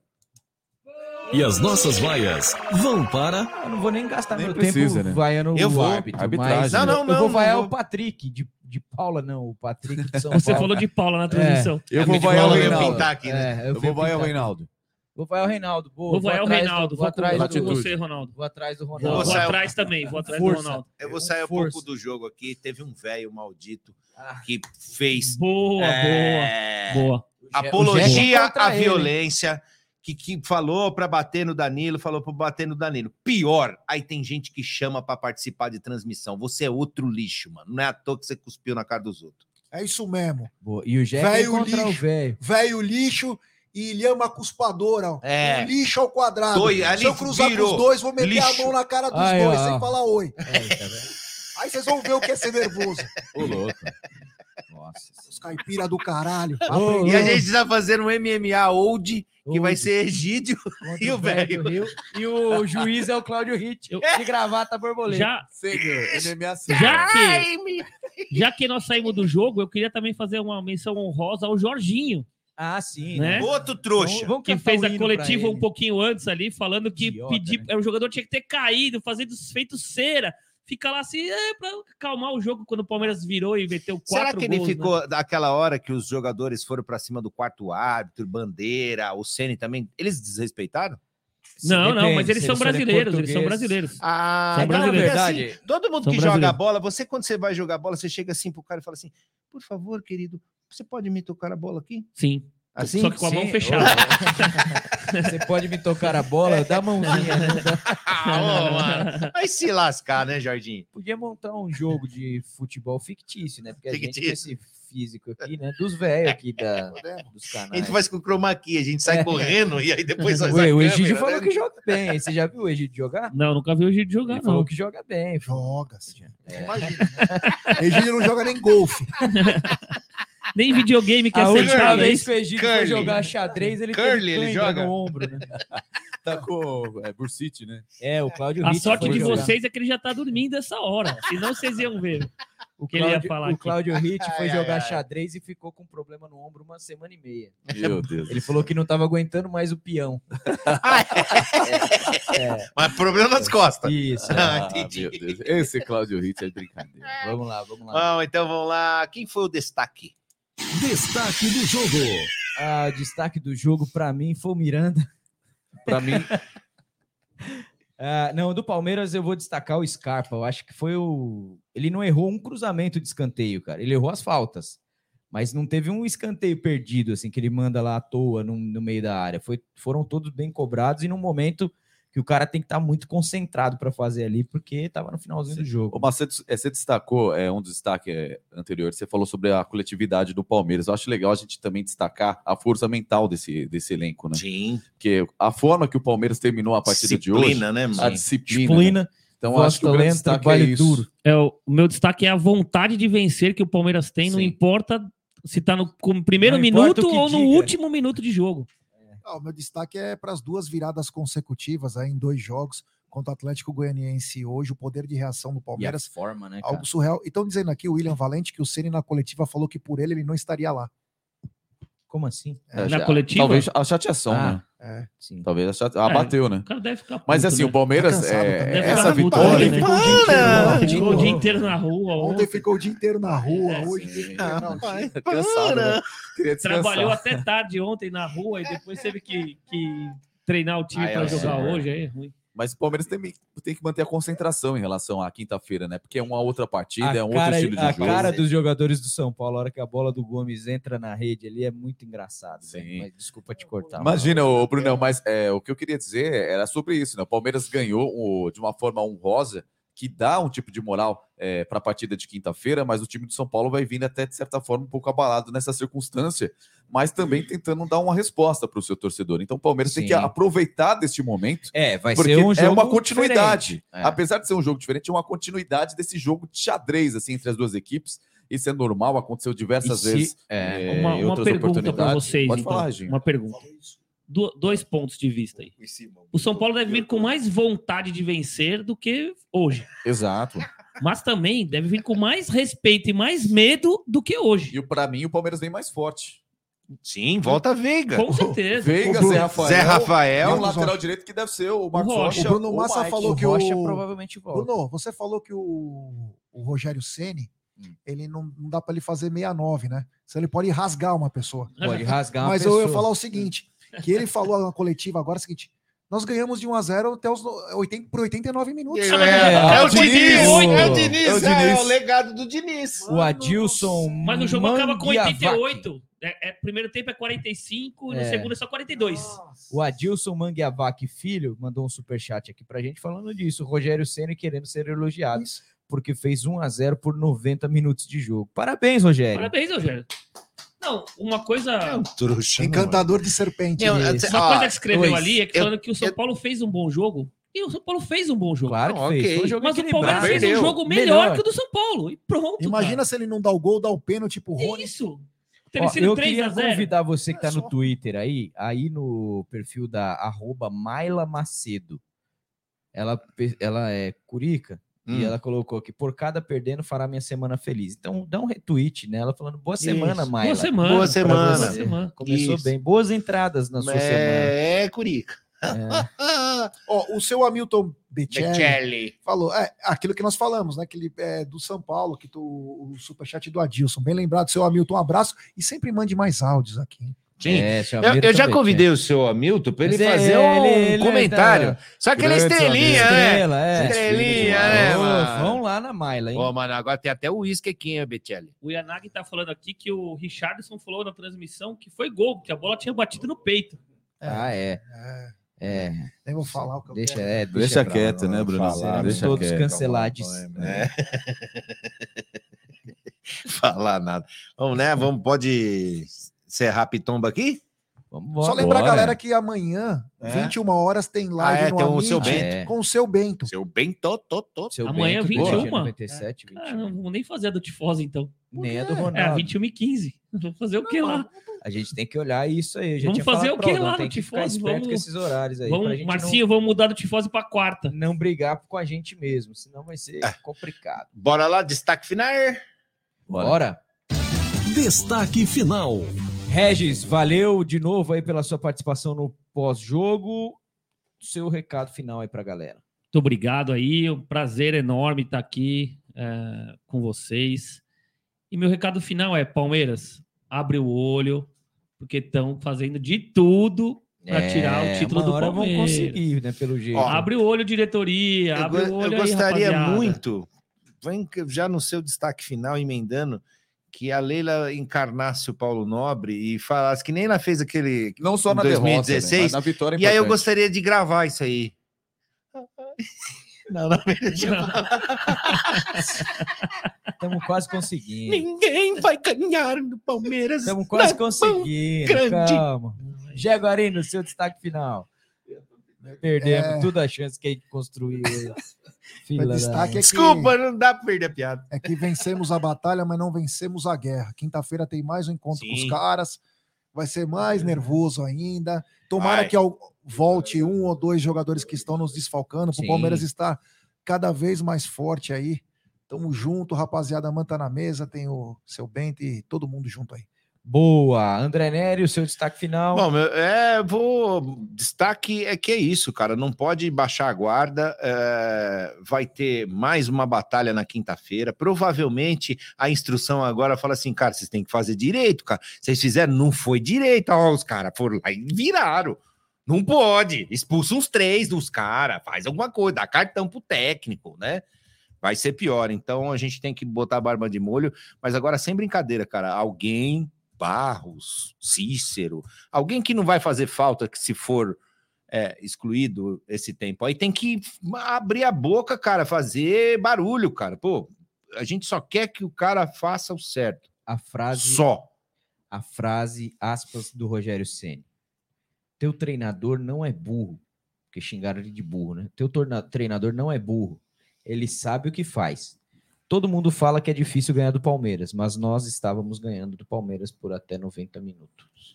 E as nossas vaias vão para. Eu não vou nem gastar Nem meu precisa, tempo né? vaiando Eu o vou. árbitro. Arbitragem. mas Não, não, eu não, vou não vaiar vou. o Patrick, de, de Paula não, o Patrick de São Você Paulo. falou de Paula na transmissão. Eu É, vou de vaiar o eu Reinaldo. pintar aqui, né? É, Eu fui vou vaiar o. Reinaldo. Rafael Reinaldo. Boa, Vou vai o do- Reinaldo. Vou Vou, atrás vou do, você, Ronaldo. Vou atrás do Vou, Ronaldo. vou atrás também. Vou atrás Força. do Ronaldo. Eu vou sair um pouco do jogo aqui. Teve um velho maldito que fez Boa, é, boa. Boa. apologia contra à ele. Que, que falou para bater no Danilo, falou para bater no Danilo. Pior, aí tem gente que chama para participar de transmissão. Você é outro lixo, mano. Não é à toa que você cuspiu na cara dos outros. É isso mesmo. Boa. E o Jack é Velho contra o lixo. velho. Velho lixo e lhama cuspadora. É. Um lixo ao quadrado. Ali Se eu cruzar virou com os dois, vou meter lixo. a mão na cara dos Aí, dois, ó. sem falar oi. Aí, tá? Aí vocês vão ver o que é ser nervoso. Ô, louco. Nossa. Os caipira do caralho. Ô, E a gente tá fazendo um MMA old, que vai ser Egídio e o velho. Rio. E o juiz é o Cláudio Ritt, de gravata borboleta. Já, sim. já que, já que nós saímos do jogo, eu queria também fazer uma menção honrosa ao Jorginho, Ah, sim. né? Outro trouxa. Vamos que fez o a coletiva um pouquinho antes ali, falando que Idiota, pedir, né? é, o jogador tinha que ter caído, fazendo feito cera. Fica lá assim, é, pra acalmar o jogo quando o Palmeiras virou e meteu quatro Será que ele gols, né? ficou daquela hora que os jogadores foram pra cima do quarto árbitro, bandeira, o Ceni também? Eles desrespeitaram? Não, não, Depende, mas eles se são brasileiros, eles são brasileiros. Ah, São não, porque brasileiros. assim, Verdade. todo mundo São que joga bola, você quando você vai jogar bola, você chega assim pro cara e fala assim: por favor, querido, você pode me tocar a bola aqui? Sim. Assim? Só que com a mão Sim. fechada. Você pode me tocar a bola, dá a mãozinha. né? Ah, ô, mano. Vai se lascar, né, Jorginho? Podia montar um jogo de futebol fictício, né? Porque a gente com Fictício. esse físico aqui, né? Dos velhos aqui da, dos A canais. gente faz com chroma key, a gente sai É. correndo e aí depois faz Ué, a o Egídio câmera, falou né? que joga bem. Você já viu o Egídio jogar? Não, nunca vi o de jogar, Ele não. falou que joga bem. Joga, sim. É. Imagina. Né? Egídio não joga nem golfe. Nem videogame que A última vez que o foi jogar xadrez, ele Curly, ele joga? no ombro, né? Tá com é, Bursite, né? É, o Cláudio A Ritt sorte de jogar. vocês é que ele já tá dormindo essa hora. Senão vocês iam ver. O que ele ia falar o. Cláudio Ritt foi Ai, ai, jogar ai. xadrez e ficou com problema no ombro uma semana e meia. Meu Deus. Ele falou que não tava aguentando mais o peão. É, Mas problema nas costas. isso. Ah, Ah, entendi. meu Deus. Esse Cláudio Ritz é brincadeira. Vamos lá, vamos lá. Bom, então vamos lá. Quem foi o destaque? Destaque do jogo. Ah, destaque do jogo pra mim foi o Miranda. Pra mim, Ah, não, do Palmeiras eu vou destacar o Scarpa. Eu acho que foi o. Ele não errou um cruzamento de escanteio, cara. Ele errou as faltas. Mas não teve um escanteio perdido, assim, que ele manda lá à toa no, no meio da área. Foi, foram todos bem cobrados e num momento que o cara tem que estar muito concentrado para fazer ali, porque tava no finalzinho do jogo. Ô, mas você, é, destacou, é, um destaque é, anterior, você falou sobre a coletividade do Palmeiras. Eu acho legal a gente também destacar a força mental desse, desse elenco, né? Sim. Porque a forma que o Palmeiras terminou a partida de hoje, Disciplina, né, a mano? disciplina. né? Disciplina, Então, voz acho que o grande destaque é vale isso. duro. É, o, meu destaque é a vontade de vencer que o Palmeiras tem, não Sim. importa se tá no primeiro Não minuto ou no diga. último minuto de jogo. Ah, o meu destaque é para as duas viradas consecutivas aí em dois jogos contra o Atlético Goianiense hoje, o poder de reação do E Palmeiras, forma, né, cara? algo surreal. E estão dizendo aqui o William Valente que o Ceni na coletiva falou que por ele ele não estaria lá. Como assim? É, Na já- coletiva? Talvez a chateação, Ah, né? É. Sim. Talvez a chateação. Ah, bateu, né? O cara deve ficar Mas puto, assim, né? o Palmeiras, Tá é, essa puto, vitória. né? ficou o dia inteiro lá, Ficou o dia de inteiro na rua. Ontem Ontem ficou o dia inteiro na rua, É, hoje sim. tem que treinar o time. Cansado, né? Trabalhou até tarde ontem na rua e depois teve que, que treinar o time Ah, para é, jogar é. hoje. Aí é ruim. Mas o Palmeiras tem, tem que manter a concentração em relação à quinta-feira, né? Porque é uma outra partida, a é um outro cara, estilo de a jogo. cara dos jogadores do São Paulo, a hora que a bola do Gomes entra na rede ali, é muito engraçado. Sim. Mas desculpa te cortar. Imagina, ô, Brunão, mas é, o que eu queria dizer era sobre isso, né? O Palmeiras ganhou o- de uma forma honrosa, que dá um tipo de moral para a partida de quinta-feira, mas o time do São Paulo vai vindo até, de certa forma, um pouco abalado nessa circunstância, mas também tentando dar uma resposta para o seu torcedor. Então o Palmeiras tem que Sim. aproveitar deste momento É, vai ser um jogo é uma continuidade. É. Apesar de ser um jogo diferente, é uma continuidade desse jogo de xadrez assim entre as duas equipes. Isso é normal, aconteceu diversas se- vezes. é, eh, Uma, uma pergunta para vocês. Pode então. falar. Uma pergunta. Do- dois pontos de vista aí. O São Paulo deve vir com mais vontade de vencer do que hoje. Exato. Mas também deve vir com mais respeito e mais medo do que hoje. E para mim, o Palmeiras vem mais forte. Sim, volta a Veiga. Com certeza. Veiga, O Zé Rafael. Zé Rafael. E um lateral direito que deve ser o Marcos Rocha. Rocha. O Bruno Massa Mike. falou O que Rocha o- provavelmente volta. Bruno, você falou que o, o Rogério Ceni Hum. ele não, não dá para ele fazer 69, né? Se ele pode rasgar uma pessoa. Pode rasgar uma Mas eu ia pessoa. falar o seguinte: que ele falou na coletiva agora é o seguinte: nós ganhamos de 1 a 0 até os no- 80 por 89 minutos. É, é o Diniz, é o É o Diniz, é, é Diniz. o legado do Diniz. O Adilson. Mas o jogo acaba com Manguiavac. 88. É, é, primeiro tempo é 45 e no É. segundo é só 42. O Adilson Manguiavac Filho mandou um superchat aqui pra gente falando disso. O Rogério Ceni querendo ser elogiado porque fez 1 a 0 por 90 minutos de jogo. Parabéns, Rogério. Parabéns, Rogério. Não, uma coisa. Trouxa, Encantador de serpente. Eu- Isso. Uma coisa que escreveu dois. ali é que Eu- falando que o São Paulo fez um bom jogo. E o São Paulo fez um bom jogo. Claro que Não, fez. um Mas o. Palmeiras fez um jogo melhor, Melhor. que o do São Paulo. E pronto. Imagina se ele não dá o gol, dá o pênalti pro cara. Rony. Isso. Ó, Teria sido eu 3 queria a 0. convidar você que É tá no só. Twitter aí, aí no perfil da arroba Maila Macedo. Ela, ela é curica Hum. e ela colocou que por cada perdendo fará minha semana feliz. Então dá um retweet nela falando boa semana, Isso. Maila. Boa semana. Boa semana. você. Boa semana. Começou Isso. bem. Boas entradas na sua semana. É, Curica. É. Ó, o seu Hamilton Becelli falou, é, aquilo que nós falamos, né? Que ele é do São Paulo, que tu, o superchat do Adilson. Bem lembrado, seu Hamilton, um abraço e sempre mande mais áudios aqui. Sim. É, Eu, eu já convidei o seu Hamilton para ele Mas é, fazer um ele- ele comentário. tá- Só aquela Grande estrelinha, Hamilton. né? Estrela, é. Estrelinha, né? Vão lá na Maila, hein? Ô, mano, agora tem até o uísque aqui, hein, Bechelli. O Yanagi tá falando aqui que o Richardson falou na transmissão que foi gol, que a bola tinha batido no peito. Ah, é. É, É. nem vou falar o que eu Deixa, quero. é, Deixa pra quieto, né, vamos Bruno? falar, Deixa todos quieto. cancelados. É. Falar nada. Vamos, né? Vamos, pode encerrar Pitomba aqui? Vamos Só lembrar, Bora. galera, que amanhã, É. 21 horas, tem live Ah, é, no tem o seu Bento. É. com o seu Bento. Seu bem tô, tô, tô. Seu Amanhã, Bento, 21. dia 97, 21. Ah, não vou nem fazer a do Tifose, então. Nem a do É, Ronaldo. 21 e 15. Vou fazer o que lá? A gente tem que olhar isso aí. Vamos fazer o quê Aldão, lá Tem no que Tifose? Vamos- com esses horários aí. Vamos, gente Marcinho, vamos mudar do Tifose pra quarta. não, não brigar com a gente mesmo, senão vai ser É. complicado. Bora lá, destaque final. Bora. Destaque final. Regis, valeu de novo aí pela sua participação no pós-jogo. Seu recado final aí pra galera. Muito obrigado aí, um prazer enorme estar aqui é, com vocês. E meu recado final é: Palmeiras, abre o olho, porque estão fazendo de tudo para tirar o título É, uma do hora vão Palmeiras. conseguir, né, pelo jeito. Ó, Abre o olho, diretoria, Eu, abre o olho eu aí, gostaria rapaziada. muito, vem já no seu destaque final, emendando, que a Leila encarnasse o Paulo Nobre e falasse que nem ela fez aquele Não só na derrota, né, 2016. na vitória é e aí eu gostaria de gravar isso aí. Não, não, Estamos quase conseguindo. Ninguém vai ganhar no Palmeiras. Estamos quase conseguindo. grande. Calma. Jaguarino, seu destaque final. Perdemos É. toda a chance que a gente construiu. Fila O da- destaque é que, Desculpa, não dá pra perder a piada. é que vencemos a batalha, mas não vencemos a guerra. Quinta-feira tem mais um encontro com os Sim. caras. Vai ser mais nervoso ainda. Tomara Vai. que ao- volte um ou dois jogadores que estão nos desfalcando. para Sim. o Palmeiras estar cada vez mais forte aí. Tamo junto, rapaziada. Manta na mesa, tem o seu Bento e todo mundo junto aí. Boa. André Nery, o seu destaque final. Bom, é, vou. Destaque é que é isso, cara. Não pode baixar a guarda. é, vai ter mais uma batalha na quinta-feira. Provavelmente a instrução agora fala assim, cara, vocês têm que fazer direito, cara. Vocês fizeram, não foi direito. Ó, os caras foram lá e viraram. Não pode. Expulsa uns três dos caras, faz alguma coisa, dá cartão pro técnico, né? Vai ser pior. Então a gente tem que botar a barba de molho. Mas agora, sem brincadeira, cara, alguém Barros, Cícero, alguém que não vai fazer falta que se for é, excluído esse tempo. Aí tem que abrir a boca, cara, fazer barulho, cara. Pô, a gente só quer que o cara faça o certo. A frase. Só. A frase, aspas, do Rogério Ceni. Teu treinador não é burro. Porque xingaram ele de burro, né? Teu treinador não é burro. Ele sabe o que faz. Todo mundo fala que é difícil ganhar do Palmeiras, mas nós estávamos ganhando do Palmeiras por até 90 minutos.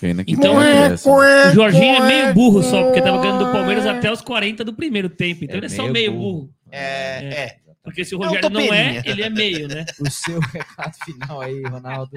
Pena que Então é-? O Jorginho é meio burro só, porque tava ganhando do Palmeiras até os 40 do primeiro tempo. Então É ele é só meio burro. burro. É, é. Porque se o É Rogério não é, topeirinha. ele é meio, né? O seu recado final aí, Ronaldo.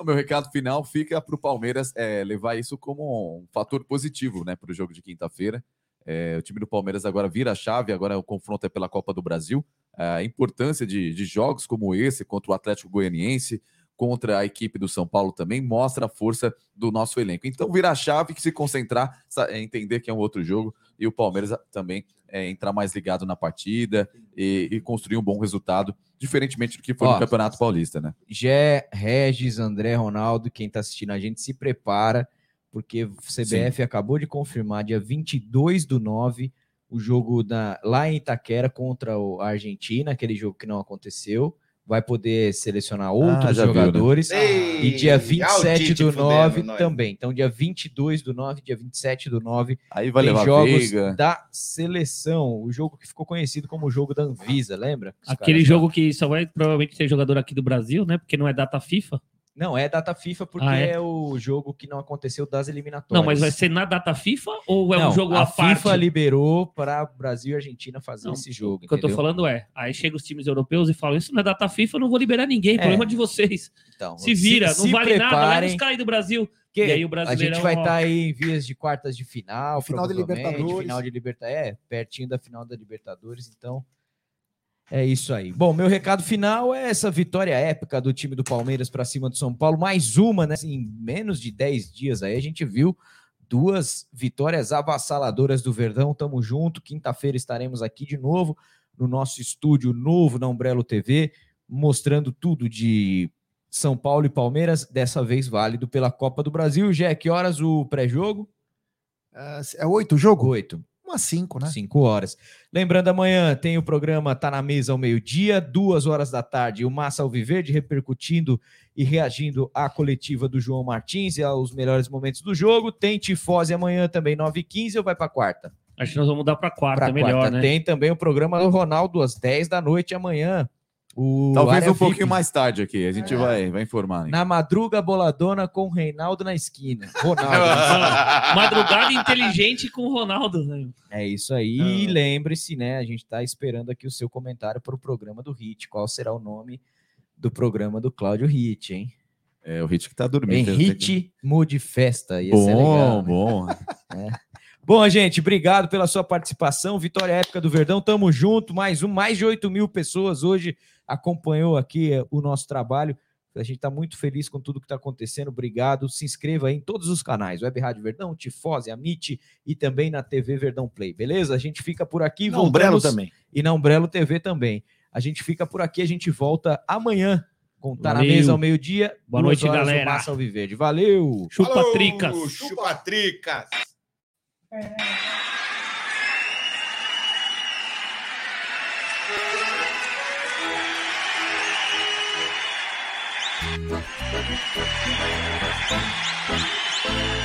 O meu recado final fica para o Palmeiras é, levar isso como um fator positivo né, para o jogo de quinta-feira. É, o time do Palmeiras agora vira a chave, agora o confronto é pela Copa do Brasil. A importância de, de jogos como esse contra o Atlético Goianiense, contra a equipe do São Paulo também mostra a força do nosso elenco. Então, virar a chave que se concentrar, é entender que é um outro jogo e o Palmeiras também é, entrar mais ligado na partida e, e construir um bom resultado, diferentemente do que foi Ó, no Campeonato Paulista, né? Gé, Regis, André, Ronaldo, quem tá assistindo a gente, se prepara, porque o CBF acabou de confirmar dia 22 do 9 o jogo da, lá em Itaquera contra a Argentina, aquele jogo que não aconteceu. Vai poder selecionar outros Ah, já viu, né? jogadores. E dia olha o 27 Tite do fudendo 9 nós. também. Então, dia 22 do 9, dia 27 do 9. Aí vai tem levar jogos Veiga. da seleção. O jogo que ficou conhecido como o jogo da Anvisa, lembra? Aquele jogo que só vai provavelmente ter jogador aqui do Brasil, né? Porque não é data FIFA. Não, é data FIFA porque Ah, é? é? o jogo que não aconteceu das eliminatórias. Não, mas vai ser na data FIFA ou é Não, um jogo a à parte? FIFA liberou para Brasil e Argentina fazer Não, esse jogo. O que eu tô entendeu? falando é, aí chegam os times europeus e falam, isso não é data FIFA, eu não vou liberar ninguém, É. problema de vocês. Então, se vira, se- não se vale nada, preparem, leva os caras do Brasil. Que e aí o a gente vai estar aí em vias de quartas de final, Final de Libertadores. final de Libertadores, é, pertinho da final da Libertadores, então é isso aí. Bom, meu recado final é essa vitória épica do time do Palmeiras para cima do São Paulo, mais uma, né? Em menos de 10 dias aí a gente viu duas vitórias avassaladoras do Verdão. Tamo junto. Quinta-feira estaremos aqui de novo no nosso estúdio novo na Umbrello TV, mostrando tudo de São Paulo e Palmeiras, dessa vez válido pela Copa do Brasil. Já que horas o pré-jogo? É oito o jogo? Oito. Umas cinco, né? Cinco horas. Lembrando, amanhã tem o programa Tá na Mesa ao meio-dia, duas horas da tarde, o Massa Alviverde repercutindo e reagindo à coletiva do João Martins e aos melhores momentos do jogo. Tem Tifose amanhã também, 9h15 ou vai para quarta? Acho que nós vamos mudar para quarta, Pra é melhor, quarta. né? Tem também o programa do Ronaldo às 10 da noite amanhã. O Talvez Área um pouquinho VIP. mais tarde aqui, a gente vai, vai informar. né? Na madruga boladona com o Reinaldo na esquina. Ronaldo. Madrugada inteligente com o Ronaldo. né? É isso aí. E lembre-se, né? A gente está esperando aqui o seu comentário para o programa do Hit. Qual será o nome do programa do Cláudio Hit, hein? É o Hit que tá dormindo. Henrique Mood Festa. Ia ser legal, Bom, né? bom. É. Bom, gente, obrigado pela sua participação. Vitória épica do Verdão, tamo junto. Mais um, mais de 8 mil pessoas hoje acompanhou aqui eh, o nosso trabalho. A gente está muito feliz com tudo que está acontecendo. Obrigado. Se inscreva aí em todos os canais: Web Rádio Verdão, Tifose, Amit e também na TV Verdão Play, beleza? A gente fica por aqui. Na Umbrello também. E na Umbrello TV também. A gente fica por aqui, a gente volta amanhã. Com Tá na Valeu. mesa ao meio-dia. Boa noite, galera. Massa Alviverde. Valeu! Chupa Falou, tricas. Chupa tricas. Thank you.